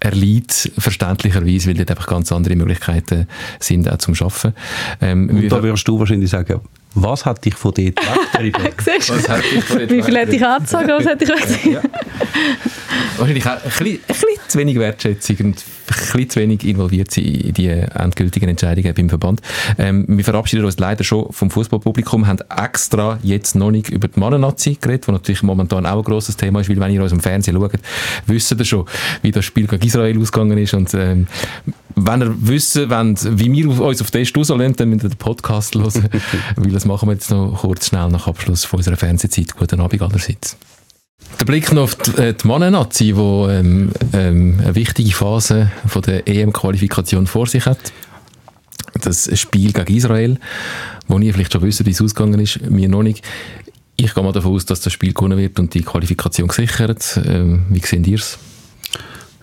erliegt, verständlicherweise, weil dort einfach ganz andere Möglichkeiten sind, auch zum Arbeiten. Ähm, Und da würdest du wahrscheinlich sagen, was hat dich von dort weggetrieben? Wie viel hätte ich angezogen, was hätte ich weggezogen? Wahrscheinlich auch ein bisschen, ein bisschen zu wenig Wertschätzung und ein bisschen zu wenig involviert in die endgültigen Entscheidungen beim Verband. Ähm, wir verabschieden uns leider schon vom Fußballpublikum, haben extra jetzt noch nicht über die Mannennazi geredet, was natürlich momentan auch ein grosses Thema ist, weil wenn ihr uns im Fernsehen schaut, wisst ihr schon, wie das Spiel gegen Israel ausgegangen ist und ähm, wenn ihr wissen wollt, wie wir uns auf den Stuhl lassen, dann müsst ihr den Podcast hören, weil das machen wir jetzt noch kurz schnell nach Abschluss von unserer Fernsehzeit. Guten Abend allerseits. Der Blick noch auf die, äh, die Mannennazi, die ähm, ähm, eine wichtige Phase von der EM-Qualifikation vor sich hat. Das Spiel gegen Israel, wo ihr vielleicht schon wisst, wie es ausgegangen ist, mir noch nicht. Ich gehe mal davon aus, dass das Spiel gewonnen wird und die Qualifikation gesichert. Ähm, wie seht ihr es?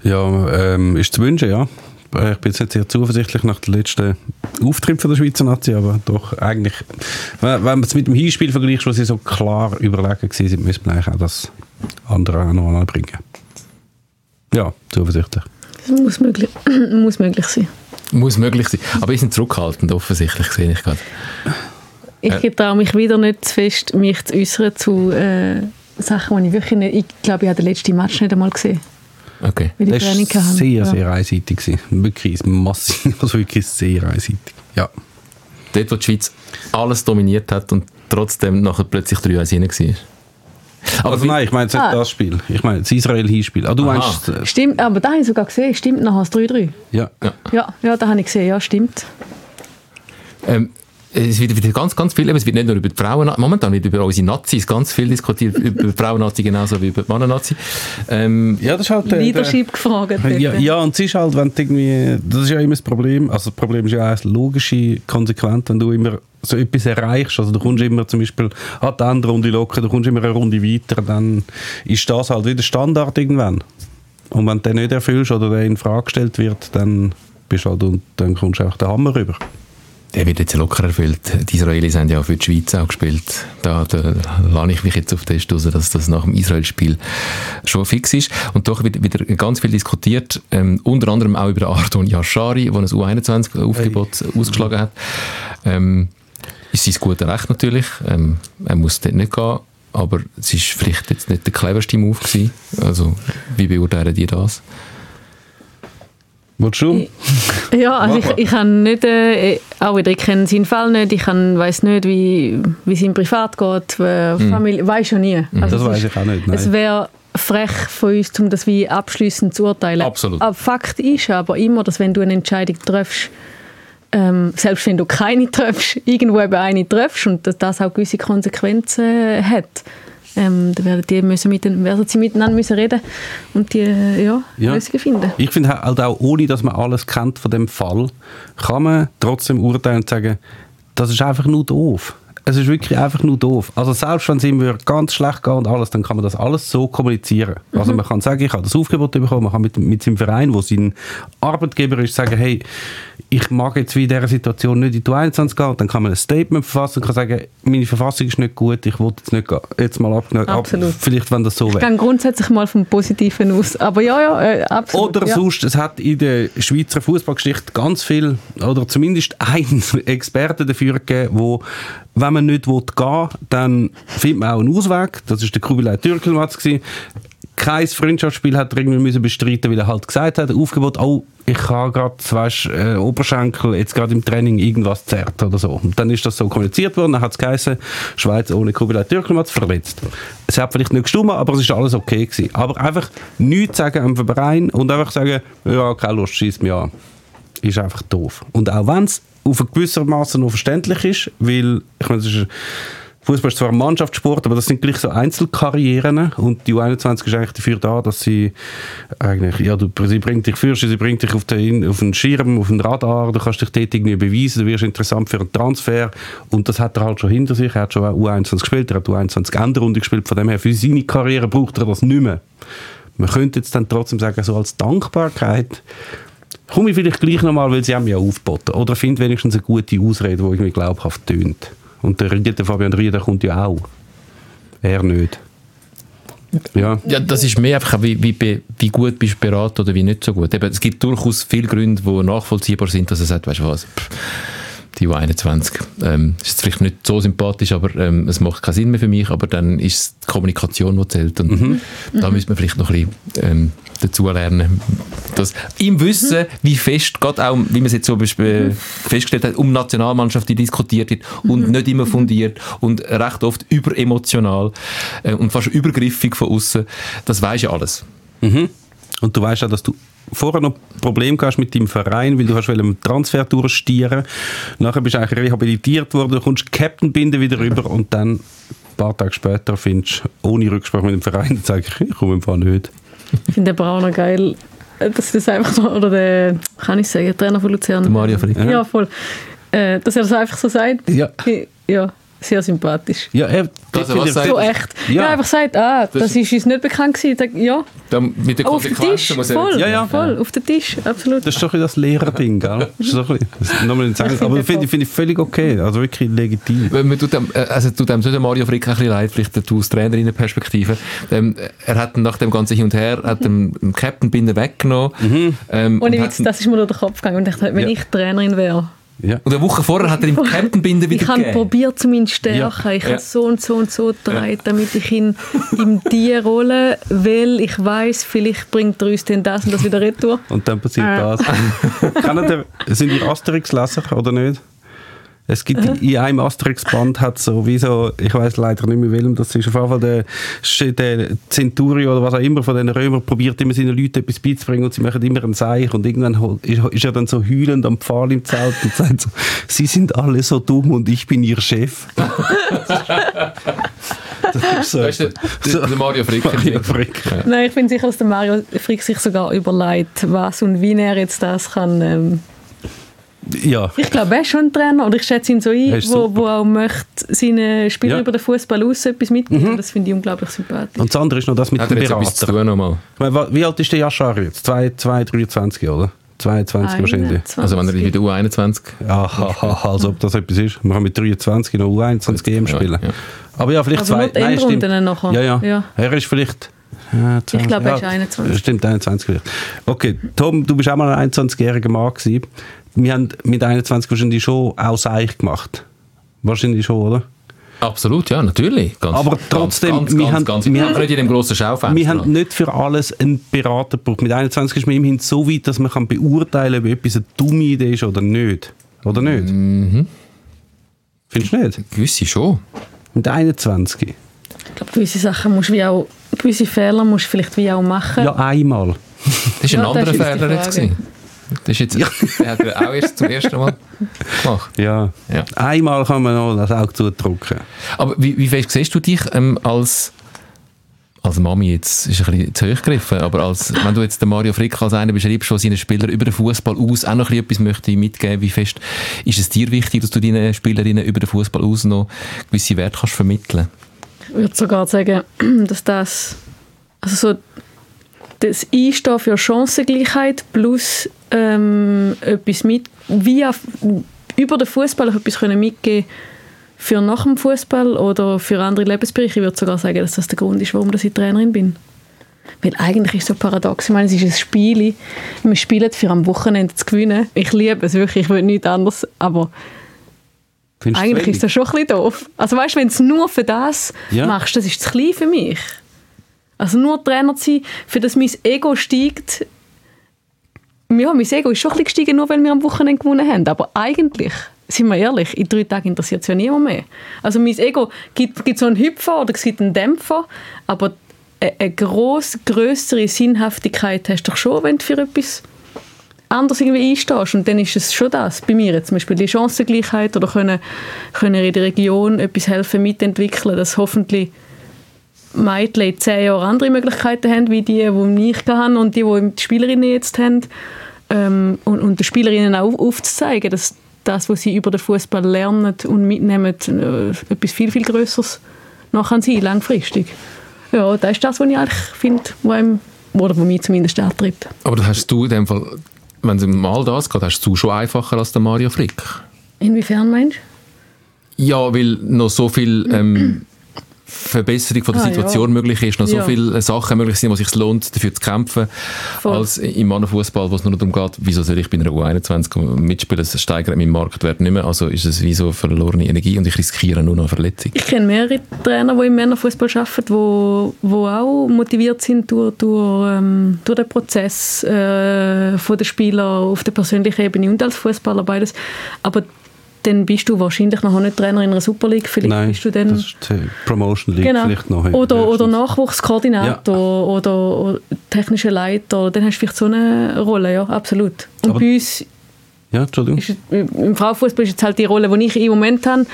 Ja, ähm, ist zu wünschen, ja. Ich bin jetzt sehr zuversichtlich nach dem letzten Auftritt von der Schweizer Nazi, aber doch eigentlich, wenn wenn man es mit dem Hinspiel vergleicht, wo sie so klar überlegen waren, müsste man eigentlich auch das andere auch noch anbringen. Ja, zuversichtlich. Das muss möglich, muss möglich sein. Muss möglich sein. Aber wir sind zurückhaltend, offensichtlich, sehe ich gerade. Ich Äh. traue mich wieder nicht zu fest, mich zu äußern zu äh, Sachen, die ich wirklich nicht... Ich glaube, ich habe den letzten Match nicht einmal gesehen, Okay. weil ich Das Training war sehr, Ja. sehr einseitig. gewesen. Wirklich massiv, also wirklich sehr einseitig. Ja. Dort, wo die Schweiz alles dominiert hat und trotzdem nachher plötzlich 3-1 rein war. Aber Also wie- nein, ich meine jetzt nicht Ah. das Spiel. Ich meine das Israel-Hinspiel. Ah, du Aha. meinst... äh, Stimmt, aber da habe ich sogar gesehen. Stimmt nachher das 3-3. Ja. Ja, ja, da habe ich gesehen. Ja, stimmt. Ähm, es wird wieder ganz, ganz viel, es wird nicht nur über die Frauen, momentan wird über unsere Nazis ganz viel diskutiert, über die Frauen-Nazi genauso wie über die Männer-Nazi. Ähm, Ja, das ist halt... äh, der- Leadership gefragt. Ja, ja, und es ist halt, wenn du irgendwie, das ist ja immer das Problem, also das Problem ist ja auch eine logische Konsequenz, wenn du immer so etwas erreichst, also du kommst immer zum Beispiel an die Endrunde locker, du kommst immer eine Runde weiter, dann ist das halt wieder Standard irgendwann. Und wenn du den nicht erfüllst oder der in Frage gestellt wird, dann bist du halt, und dann kommst du auch den Hammer rüber. Der wird jetzt locker erfüllt. Die Israelis haben ja für die Schweiz auch gespielt. Da, da lade ich mich jetzt auf den Stoß, dass das nach dem Israel-Spiel schon fix ist. Und doch wird wieder ganz viel diskutiert, ähm, unter anderem auch über Ardon Yashari, der ein U21-Aufgebot ausgeschlagen hat. Ähm, ist sein gutes Recht natürlich. Ähm, er muss dort nicht gehen. Aber es ist vielleicht jetzt nicht der cleverste Move gewesen. Also, wie beurteilen die das? Willst du? Ja, also ich, ich habe nicht, äh, auch wieder, ich kenne seinen Fall nicht, ich weiß nicht, wie, wie es ihm privat geht, äh, Familie, weiß schon nie. Also Mhm. Das es weiß ich auch nicht, nein. Es wäre frech von uns, um das wie abschließend zu urteilen. Absolut. Aber Fakt ist aber immer, dass wenn du eine Entscheidung triffst, ähm, selbst wenn du keine triffst, irgendwo eben eine triffst und dass das auch gewisse Konsequenzen hat, ähm, dann werden, die müssen mit, werden sie miteinander müssen reden und die äh, ja, Ja. Lösungen finden. Ich finde halt auch, ohne dass man alles kennt von dem Fall, kann man trotzdem urteilen und sagen, das ist einfach nur doof. Es ist wirklich einfach nur doof. Also selbst wenn es ihm ganz schlecht geht und alles, dann kann man das alles so kommunizieren. Also man kann sagen, ich habe das Aufgebot bekommen, man kann mit, mit seinem Verein, wo sein Arbeitgeber ist, sagen, hey, ich mag jetzt wie in dieser Situation nicht in die 21 gehen. Dann kann man ein Statement verfassen und kann sagen, meine Verfassung ist nicht gut, ich will jetzt nicht gehen. Jetzt mal ab, ab Absolut. vielleicht wenn das so Ich wäre. gehe grundsätzlich mal vom Positiven aus. Aber ja, ja, äh, absolut. Oder ja. sonst, es hat in der Schweizer Fußballgeschichte ganz viel, oder zumindest einen Experten dafür gegeben, wo, wenn man nicht gehen will, dann findet man auch einen Ausweg. Das ist der Kubilay Türkelmatz kein Freundschaftsspiel hat er irgendwie bestreiten, weil er halt gesagt hat, Aufgebot, oh, ich habe gerade, weißt, äh, Oberschenkel jetzt gerade im Training irgendwas zerrt oder so. Und dann ist das so kommuniziert worden, dann hat es geheißen, Schweiz ohne Kugellaturklimat verletzt. Es hat vielleicht nicht gestummt, aber es ist alles okay gewesen. Aber einfach nichts sagen am Verein und einfach sagen, ja, keine Lust, schießt mich an. Ist einfach doof. Und auch wenn es auf ein gewisser Maße noch verständlich ist, weil, ich meine, Fußball ist zwar ein Mannschaftssport, aber das sind gleich so Einzelkarrieren und die U21 ist eigentlich dafür da, dass sie eigentlich, ja, du, sie bringt dich für, sie bringt dich auf den, auf den Schirm, auf den Radar, du kannst dich dort irgendwie beweisen, du wirst interessant für einen Transfer und das hat er halt schon hinter sich, er hat schon U21 gespielt, er hat U21 Endrunde gespielt, von dem her für seine Karriere braucht er das nicht mehr. Man könnte jetzt dann trotzdem sagen, so als Dankbarkeit komme ich vielleicht gleich nochmal, weil sie haben ja aufgeboten oder finde wenigstens eine gute Ausrede, die irgendwie glaubhaft tönt. Und der, der Fabian Rieder kommt ja auch. Er nicht. Ja. ja, das ist mehr einfach, wie, wie, wie gut bist du beraten oder wie nicht so gut. Eben, es gibt durchaus viele Gründe, die nachvollziehbar sind, dass er sagt, weißt du was, pff, die U21 ähm, ist vielleicht nicht so sympathisch, aber ähm, es macht keinen Sinn mehr für mich, aber dann ist es die Kommunikation, die zählt und mhm. da müssen wir vielleicht noch ein bisschen ähm, dazu lernen. Dass, Im Wissen, mhm. wie fest, gerade auch, wie man es jetzt so mhm. festgestellt hat, um Nationalmannschaft die diskutiert wird und mhm. nicht immer fundiert und recht oft überemotional äh, und fast übergriffig von außen, das weiß ja alles. Mhm. Und du weißt auch, dass du vorher noch Probleme gehabt mit deinem Verein, weil du hast einen Transfer durchstieren. Nachher bist du eigentlich rehabilitiert worden, du kommst Captain-Binde wieder rüber und dann ein paar Tage später findest du ohne Rücksprache mit dem Verein, sage ich, ich komme einfach nicht. Ich finde auch noch geil, dass das einfach so, oder der, kann ich sagen, Trainer von Luzern. Der Mario Frick. Ja, voll. Äh, dass er das einfach so sagt. Ja. Ja sehr sympathisch. Ja, er, also, was so echt. Ja. ja, einfach sagt, ah, das, das ist uns nicht bekannt gewesen. Ja. Dann mit der auf den Tisch, voll, ja, ja. voll, auf den Tisch, absolut. Das ist doch das Lehrerding, gell? Das ist doch ein bisschen, nochmal nicht sagen, aber finde find ich völlig okay, also wirklich legitim. Man tut dem, äh, also tut dem so Mario Frick ein bisschen leid, vielleicht aus Trainerinnenperspektive. Ähm, er hat nach dem ganzen Hin und Her hat den Captain Binder weggenommen. Mhm. Ähm, Ohne Witz, das ist mir durch den Kopf gegangen und ich dachte, wenn ja. ich Trainerin wäre, ja. Und eine Woche vorher hat er ihm Captain-Binden wieder Ich habe probiert, zu ihn stärken. Ja. Ich habe so und so und so gedreht, damit ich ihn in die Rolle, weil ich weiß, vielleicht bringt er uns dann das und das wieder retour. Und dann passiert äh. das. sind die Asterix-Leser oder nicht? Es gibt mhm. in einem Asterix-Band hat so wie so, ich weiß leider nicht mehr welchem, das ist auf jeden Fall der, der Centurio oder was auch immer von den Römern probiert immer seinen Leuten etwas beizubringen und sie machen immer einen Seich und irgendwann ist, er dann so heulend am Pfahl im Zelt und sagt so, sie sind alle so dumm und ich bin ihr Chef. das ist so. Weißt du, so, der Mario Frick. Mario Frick. Ja. Nein, ich bin sicher, dass der Mario Frick sich sogar überlegt, was und wie er jetzt das kann ähm, ja. Ich glaube, er ist schon ein Trainer und ich schätze ihn so ein, wo, wo auch möchte seinen Spielern ja. über den Fußball aus etwas mitgeben. Mhm. Das finde ich unglaublich sympathisch. Und das andere ist noch das mit Hat dem Berater. Wie alt ist der Jaschar jetzt? 2, 2, 23, oder? 22 wahrscheinlich. Also wenn er mit der U21... Ja, als ob das etwas ist. Man kann mit 23 noch U21 EM spielen. Ja, ja. Aber ja, vielleicht also zwei... Nein, stimmt. Nachher. Ja, ja, ja. Er ist vielleicht... Ja, ich glaube, er ist 21. Stimmt, 21 vielleicht. Okay, Tom, du bist auch mal ein 21-jähriger Mann gewesen wir haben mit 21 wahrscheinlich schon auch Seich gemacht. Wahrscheinlich schon, oder? Absolut, ja, natürlich. Ganz, Aber trotzdem, ganz, ganz, wir haben, ganz, wir haben nicht in dem grossen Schaufenster. Wir haben nicht für alles einen Berater gebraucht. Mit 21 ist man immerhin so weit, dass man kann beurteilen kann, ob etwas eine dumme Idee ist oder nicht. Oder nicht? Mhm. Findest du nicht? Gewisse schon. Mit 21? Ich glaube, gewisse Sachen musst du wie auch, gewisse Fehler musst du vielleicht wie auch machen. Ja, einmal. Das war ein ja, anderer Fehler jetzt. Das ist jetzt, ja. hat er auch erst zum ersten Mal gemacht. Ja. ja. Einmal kann man noch das Auge zudrücken. Aber wie, wie fest siehst du dich ähm, als als Mami jetzt ist ein bisschen zu hoch gegriffen, aber als, wenn du jetzt den Mario Frick als einer beschreibst, der seinen Spieler über den Fußball aus auch noch etwas möchte mitgeben, wie fest ist es dir wichtig, dass du deinen Spielerinnen über den Fußball aus noch gewisse Werte kannst vermitteln? Ich würde sogar sagen, dass das also so das Einstehen für Chancengleichheit plus ähm, etwas mit, via, über den Fußball etwas können mitgeben für nach dem Fußball oder für andere Lebensbereiche. Ich würde sogar sagen, dass das der Grund ist, warum ich Trainerin bin. Weil eigentlich ist es so paradox. Ich meine, es ist ein Spiel. Wir spielen für am Wochenende zu gewinnen. Ich liebe es wirklich, ich will nichts anderes. Aber Findest eigentlich ist das schon ein bisschen doof. Also weißt du, wenn du es nur für das ja. machst, das ist zu klein für mich. Also nur Trainer zu sein, für das mein Ego steigt. Ja, mein Ego ist schon ein gestiegen, nur weil wir am Wochenende gewonnen haben. Aber eigentlich, sind wir ehrlich, in drei Tagen interessiert es ja niemand mehr. Also mein Ego gibt, gibt so einen Hüpfer oder es gibt einen Dämpfer, aber eine, eine gross, grössere Sinnhaftigkeit hast du doch schon, wenn du für etwas anders irgendwie einstehst. Und dann ist es schon das. Bei mir jetzt zum Beispiel die Chancengleichheit oder können, können in der Region etwas helfen, mitentwickeln, dass hoffentlich Mädchen in zehn Jahren andere Möglichkeiten haben, wie die, die ich habe und die, die die Spielerinnen jetzt haben. Ähm, und, und den Spielerinnen auch aufzuzeigen, dass das, was sie über den Fußball lernen und mitnehmen, äh, etwas viel, viel Größeres kann sein, langfristig. Ja, das ist das, was ich eigentlich finde, wo, einem, oder wo mich zumindest antreibt. Aber das hast du in dem Fall, wenn es all das geht, hast du schon einfacher als der Mario Frick? Inwiefern meinst du? Ja, weil noch so viel ähm, Verbesserung von der ah, Situation ja. möglich ist, noch so ja. viele Sachen möglich sind, wo es sich lohnt, dafür zu kämpfen, Voll. als im Mannenfußball, wo es nur darum geht, wieso soll ich bei einer U21 mitspielen, es steigert meinen Marktwert nicht mehr, also ist es wie so verlorene Energie und ich riskiere nur noch eine Verletzung. Ich kenne mehrere Trainer, die im Männerfußball arbeiten, wo, wo auch motiviert sind durch, durch, ähm, durch den Prozess äh, von der Spieler auf der persönlichen Ebene und als Fußballer beides, aber dann bist du wahrscheinlich noch nicht Trainer in einer Super League. Vielleicht Nein, bist du dann, das ist die Promotion League genau. vielleicht noch. Oder, oder Nachwuchskoordinator ja. oder, oder technischer Leiter. Dann hast du vielleicht so eine Rolle, ja, absolut. Und Aber bei uns ja, Entschuldigung. Ist, Im Frauenfußball ist jetzt halt die Rolle, die ich im Moment habe,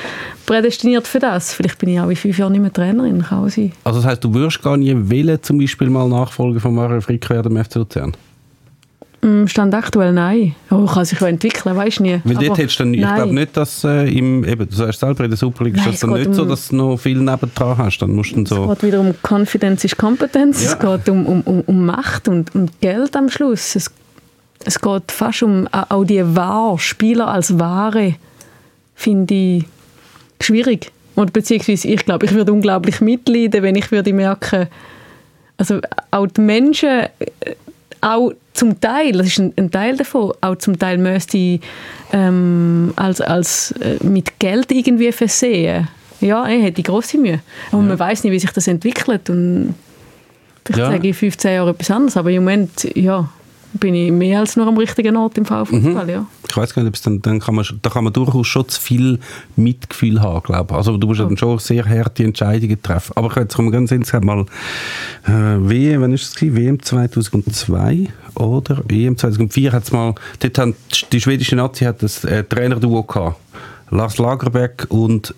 prädestiniert für das. Vielleicht bin ich auch in fünf Jahren nicht mehr Trainerin. Kann sein. Also das heißt, du würdest gar nie wählen, zum Beispiel mal Nachfolger von Mario Frick werden im FC Luzern? Mm, Stand aktuell nein. Oh, kann sich ja entwickeln, weißt du nie. Weil dort hättest du dann, ich glaube nicht, dass äh, im, eben, du sagst selber, in der Super League ist das dann nicht um, so, dass du noch viel nebendran hast. Dann musst du so es geht wieder um Konfidenz ist Kompetenz, ja. es geht um, um, um, um Macht und, und Geld am Schluss. Es, es geht fast um auch die Ware, Spieler als Ware, finde ich schwierig. Und beziehungsweise ich glaube, ich würde unglaublich mitleiden, wenn ich würde merken, also auch die Menschen äh, auch zum Teil, das ist ein, ein Teil davon, auch zum Teil müsste ähm, als, als äh, mit Geld irgendwie versehen. Ja, er hätte große Mühe. Und ja. man weiß nicht, wie sich das entwickelt. Und vielleicht ja. sage ich 15 Jahre etwas anderes, aber im Moment, ja, bin ich mehr als nur am richtigen Ort im VfL-Fußball, mhm. ja. Ich weiß gar nicht, dann, dann kann man, da kann man durchaus schon zu viel Mitgefühl haben, glaube ich. Also du musst ja. dann schon sehr harte Entscheidungen treffen. Aber jetzt kommen wir ganz insgesamt mal äh, WM, wann ist es gewesen? WM 2002 oder EM 2004 hat es mal, dort haben, die schwedische Nazi hat das äh, Trainerduo gehabt. Lars Lagerbeck und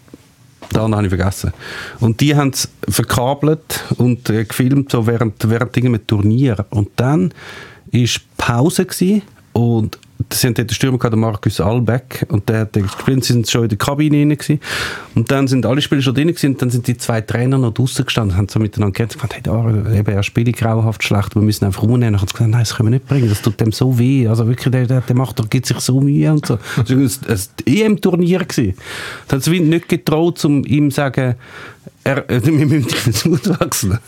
den habe ich vergessen. Und die haben es verkabelt und äh, gefilmt so während, während einem Turnier. Und dann ist Pause gewesen und sie haben den Stürmer gehabt, Markus Albeck und der hat gespielt, sie sind schon in der Kabine rein gewesen. und dann sind alle Spieler schon drin gewesen, und dann sind die zwei Trainer noch draußen gestanden haben so miteinander geredet und gesagt, hey, da, eben, er spielt grauhaft schlecht, wir müssen einfach rumnehmen. Und haben gesagt, nein, das können wir nicht bringen, das tut dem so weh, also wirklich, der, der, der macht, der gibt sich so Mühe und so. Das war ein, ein EM-Turnier. Da hat es nicht getraut, um ihm zu sagen, er, wir müssen dich auswechseln.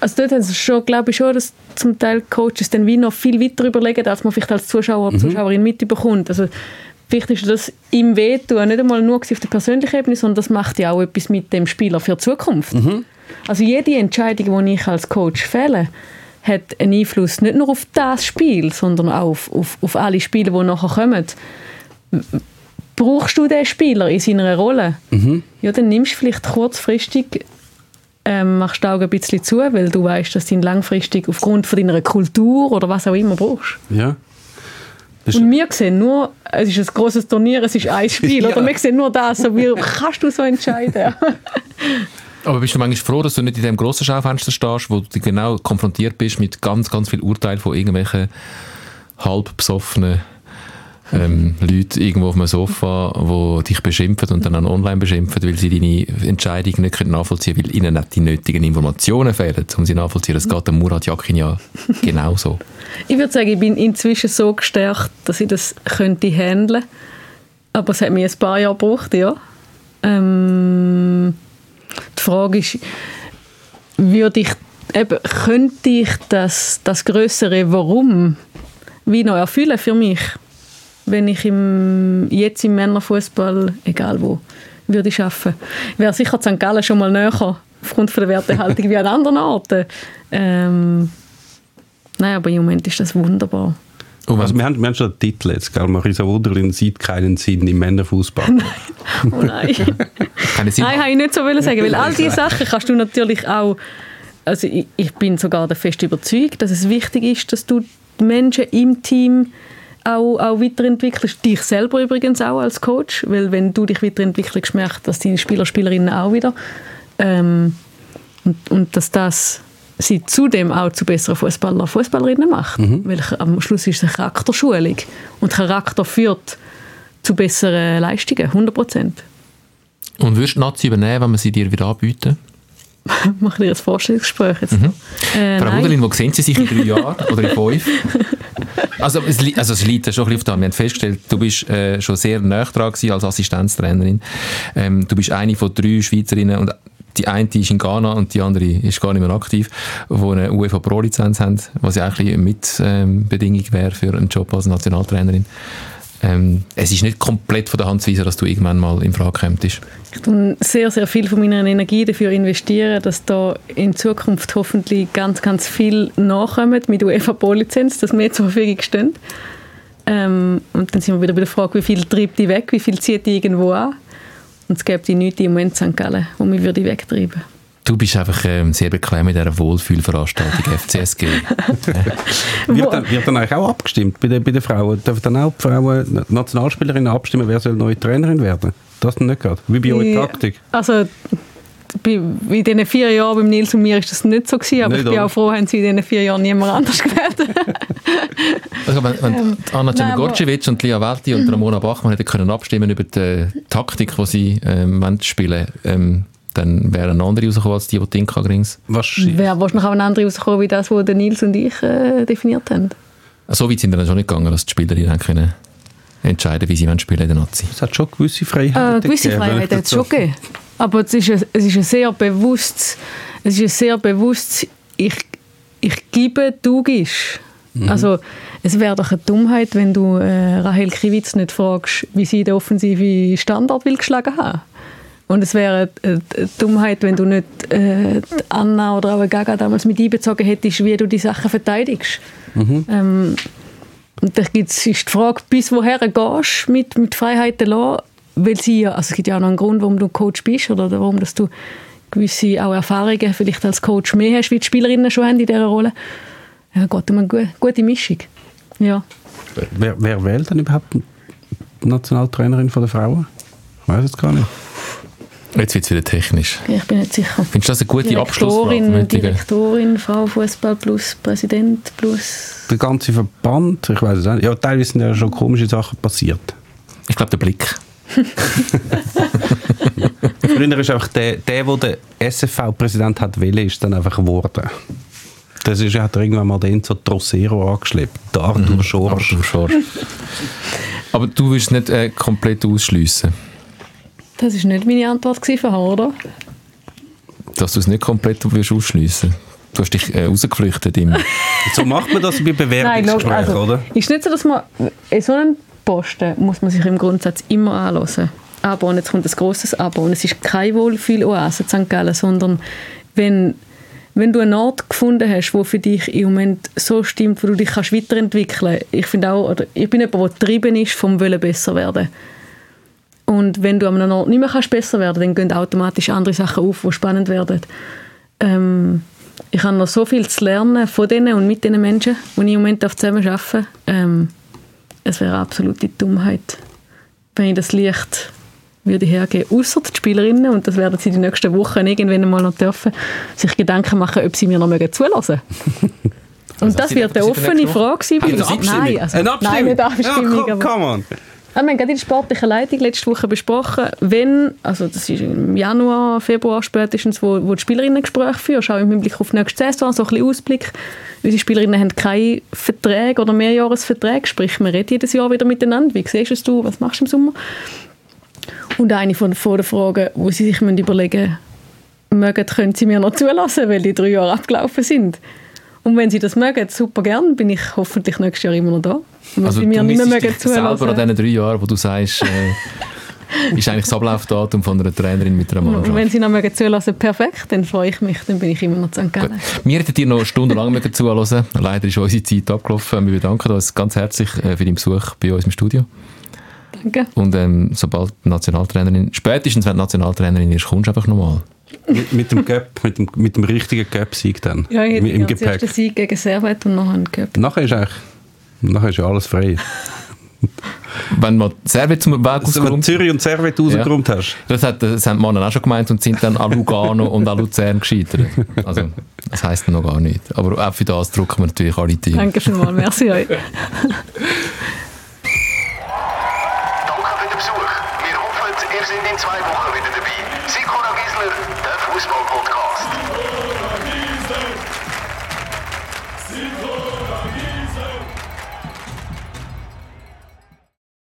Also dort haben sie schon, glaube ich schon, dass zum Teil Coaches dann wie noch viel weiter überlegen, als man vielleicht als Zuschauer oder mhm. Zuschauerin mitbekommt. Also vielleicht ist das im Wehtun nicht einmal nur auf der persönlichen Ebene, sondern das macht ja auch etwas mit dem Spieler für die Zukunft. Mhm. Also jede Entscheidung, die ich als Coach fälle, hat einen Einfluss nicht nur auf das Spiel, sondern auch auf, auf, auf alle Spiele, die nachher kommen. Brauchst du den Spieler in seiner Rolle? Mhm. Ja, dann nimmst du vielleicht kurzfristig ähm, machst die Augen ein bisschen zu, weil du weißt, dass du ihn langfristig aufgrund von deiner Kultur oder was auch immer brauchst. Ja. Und wir sehen nur, es ist ein großes Turnier, es ist ein Spiel, ja. oder wir sehen nur das, so wie kannst du so entscheiden? Aber bist du manchmal froh, dass du nicht in dem grossen Schaufenster stehst, wo du genau konfrontiert bist mit ganz, ganz viel Urteilen von irgendwelchen halb besoffenen ähm, Leute irgendwo auf einem Sofa, die dich beschimpfen und dann online beschimpfen, weil sie deine Entscheidung nicht nachvollziehen können, weil ihnen nicht die nötigen Informationen fehlen, um sie nachvollziehen. Das geht dem Murat Yakin ja genauso. Ich würde sagen, ich bin inzwischen so gestärkt, dass ich das könnte handeln. Aber es hat mir ein paar Jahre gebraucht, ja. Ähm, die Frage ist, würde ich, eben, könnte ich das, das größere Warum wie noch erfüllen für mich? Wenn ich im, jetzt im Männerfußball, egal wo, würde ich arbeiten. Wäre sicher St. Gallen schon mal näher aufgrund von der Wertehaltung wie an anderen Orten. Ähm, nein, aber im Moment ist das wunderbar. Oh, also wir, haben, wir haben schon einen Titel jetzt, gell? Marisa Wuderlin sieht keinen Sinn im Männerfußball. oh nein. Keine Sinn. Nein, habe ich nicht so wollen sagen, weil all diese Sachen kannst du natürlich auch, also ich, ich bin sogar fest überzeugt, dass es wichtig ist, dass du die Menschen im Team auch, auch weiterentwickelst. Dich selber übrigens auch als Coach, weil wenn du dich weiterentwickelst, merkst dass deine Spieler, Spielerinnen auch wieder. Ähm, und, und dass das sie zudem auch zu besseren Fußballer, Fußballerinnen macht. Mhm. Weil am Schluss ist es eine Charakterschulung. Und Charakter führt zu besseren Leistungen, 100 Prozent. Und würdest du Nazi übernehmen, wenn wir sie dir wieder anbieten? Machen wir ein Vorstellungsgespräch jetzt? Mhm. Äh, Frau Wudelin, wo sehen Sie sich in drei Jahren oder in fünf? Also es, also liegt schon ein bisschen auf da. Wir haben festgestellt, du bist äh, schon sehr nah dran als Assistenztrainerin. Ähm, du bist eine von drei Schweizerinnen und die eine ist in Ghana und die andere ist gar nicht mehr aktiv, die eine UEFA Pro-Lizenz haben, was ja eigentlich eine Mitbedingung ähm, wäre für einen Job als Nationaltrainerin. Ähm, es ist nicht komplett von der Hand zu weisen, dass du irgendwann mal in Frage kommst. Ich tue sehr, sehr viel von meiner Energie dafür investieren, dass da in Zukunft hoffentlich ganz, ganz viel nachkommt mit UEFA Pro-Lizenz, dass mehr zur Verfügung stehen. Ähm, und dann sind wir wieder bei der Frage, wie viel treibt die weg, wie viel zieht die irgendwo an. Und es gibt nichts im Moment St. Gallen, wo mich würde wegtreiben Du bist einfach ähm, sehr bequem mit dieser Wohlfühlveranstaltung FCSG. wird, dann, wird dann eigentlich auch abgestimmt bei den, bei den Frauen? Dürfen dann auch die Frauen, Nationalspielerinnen abstimmen, wer soll neue Trainerin werden? Das nicht gerade? Wie bei eurer Taktik? Also bei, in diesen vier Jahren beim Nils und mir ist das nicht so gewesen, aber nicht ich bin auch froh, haben sie in diesen vier Jahren niemand anders gewählt. also wenn, wenn ähm, Anna Cemegorcevic und Lia Walti und Ramona Bachmann hätten können abstimmen über die Taktik, die sie ähm, spielen ähm, dann wäre eine andere rausgekommen als die, die Tinka Grings. Wäre wahrscheinlich auch eine andere rausgekommen, wie das, was Nils und ich äh, definiert haben. So weit sind wir dann schon nicht gegangen, dass die Spielerinnen haben können entscheiden, wie sie spielen in der Nazi. Es hat schon gewisse Freiheiten äh, Gewisse Freiheiten hat es schon gegeben. Aber es ist, ein, es ist ein sehr bewusst, es ist ein sehr bewusst, ich, ich gebe, du gibst. Mhm. Also es wäre doch eine Dummheit, wenn du äh, Rahel Kriwitz nicht fragst, wie sie den offensive Standard will geschlagen haben. Und es wäre eine, eine Dummheit, wenn du nicht äh, Anna oder auch Gaga damals mit einbezogen hättest, wie du die Sachen verteidigst. Mhm. Ähm, und da gibt's, ist die Frage, bis woher gehst mit, mit Freiheiten lassen weil sie ja, also es gibt ja auch noch einen Grund, warum du Coach bist oder warum dass du gewisse auch Erfahrungen vielleicht als Coach mehr hast, wie die Spielerinnen schon haben in dieser Rolle. Ja, geht um eine gute, gute Mischung. Ja. Wer, wer wählt denn überhaupt die Nationaltrainerin von der Frauen? Ich weiß es gar nicht. Jetzt wird es wieder technisch. Ich bin nicht sicher. Findest du das eine gute Direktorin, Abschlussfrage? Direktorin, Frauenfußball plus Präsident plus... Der ganze Verband, ich weiß es nicht. Ja, teilweise sind ja schon komische Sachen passiert. Ich glaube, der Blick. Früher ist einfach der, der, der den SFV-Präsident hat wählen, ist dann einfach geworden. Das ist, hat er irgendwann mal den so Trossero angeschleppt, der Arthur mhm, Schorsch. Arthur Schorsch. Aber du willst nicht äh, komplett ausschliessen. Das war nicht meine Antwort vorher, oder? Dass du es nicht komplett ausschliessen Du hast dich äh, rausgeflüchtet. Im so macht man das bei Bewerbungsgesprächen, also, oder? Ist nicht so, dass man in so einem Posten muss man sich im Grundsatz immer anhören. Aber, und jetzt kommt ein grosses Aber, und es ist kein Wohlfühl-Oase St. Gallen, sondern wenn, wenn du einen Ort gefunden hast, wo für dich im Moment so stimmt, wo du dich kannst weiterentwickeln kannst. Ich finde auch, oder ich bin jemand, der getrieben ist, vom Wollen besser werden. Und wenn du an einem Ort nicht mehr kannst besser werden dann gehen automatisch andere Sachen auf, die spannend werden. Ähm, ich habe noch so viel zu lernen von denen und mit diesen Menschen, die ich im Moment zusammen arbeite. Ähm, es wäre absolute Dummheit, wenn ich das Licht würde hergeben, außer die Spielerinnen, und das werden sie die nächsten Wochen irgendwann einmal noch dürfen, sich Gedanken machen, ob sie mir noch mögen zulassen Und also das wird eine offene Frage sein. Also nein, also, eine Abstimmung? Nein, nicht Abstimmung. Ja, come, come on. Wir haben gerade in der sportlichen Leitung letzte Woche besprochen, wenn, also das ist im Januar, Februar spätestens, wo, wo die Spielerinnen Gespräche führen, auch im Hinblick auf die nächste Saison, so ein bisschen Ausblick. Unsere Spielerinnen haben keine Verträge oder Mehrjahresverträge, sprich, wir reden jedes Jahr wieder miteinander. Wie siehst du was machst du im Sommer? Und eine von, den Fragen, wo sie sich überlegen müssen, mögen, können sie mir noch zulassen, weil die drei Jahre abgelaufen sind. Und wenn sie das mögen, super gern, bin ich hoffentlich nächstes Jahr immer noch da. Also sie mir nicht mehr mögen zulassen. selber an diesen drei Jahren, wo du sagst... Äh ist eigentlich das Ablaufdatum von einer Trainerin mit einer Mannschaft. Und wenn Sie noch mögen zulassen, perfekt, dann freue ich mich, dann bin ich immer noch zu Gallen. Wir hätten dir noch stundenlang mögen zuhören. Leider ist unsere Zeit abgelaufen. Wir bedanken uns ganz herzlich äh, für deinen Besuch bei uns im Studio. Danke. Und ähm, sobald die Nationaltrainerin, spätestens wenn die Nationaltrainerin ist, kommst du einfach nochmal. Mit, mit dem Gap, mit dem, mit dem richtigen Gap-Sieg dann. Ja, ich hätte Im Gepäck. zuerst den Sieg gegen Servet und nachher einen Cup. Nachher ist eigentlich, nachher ist ja alles frei. Wenn man Servet zum Weg wenn ausgeräumt Zürich und Servet rausgeräumt hast. das, hat, das haben die Männer auch schon gemeint und sind dann an Lugano und an Luzern gescheitert. Also, das heisst noch gar nicht. Aber auch für das drucken wir natürlich alle Teams. Danke schon mal, merci euch. Danke für den Besuch. Wir hoffen, ihr seid in zwei Wochen wieder dabei. Sikora Gisler, der Fußball-Podcast.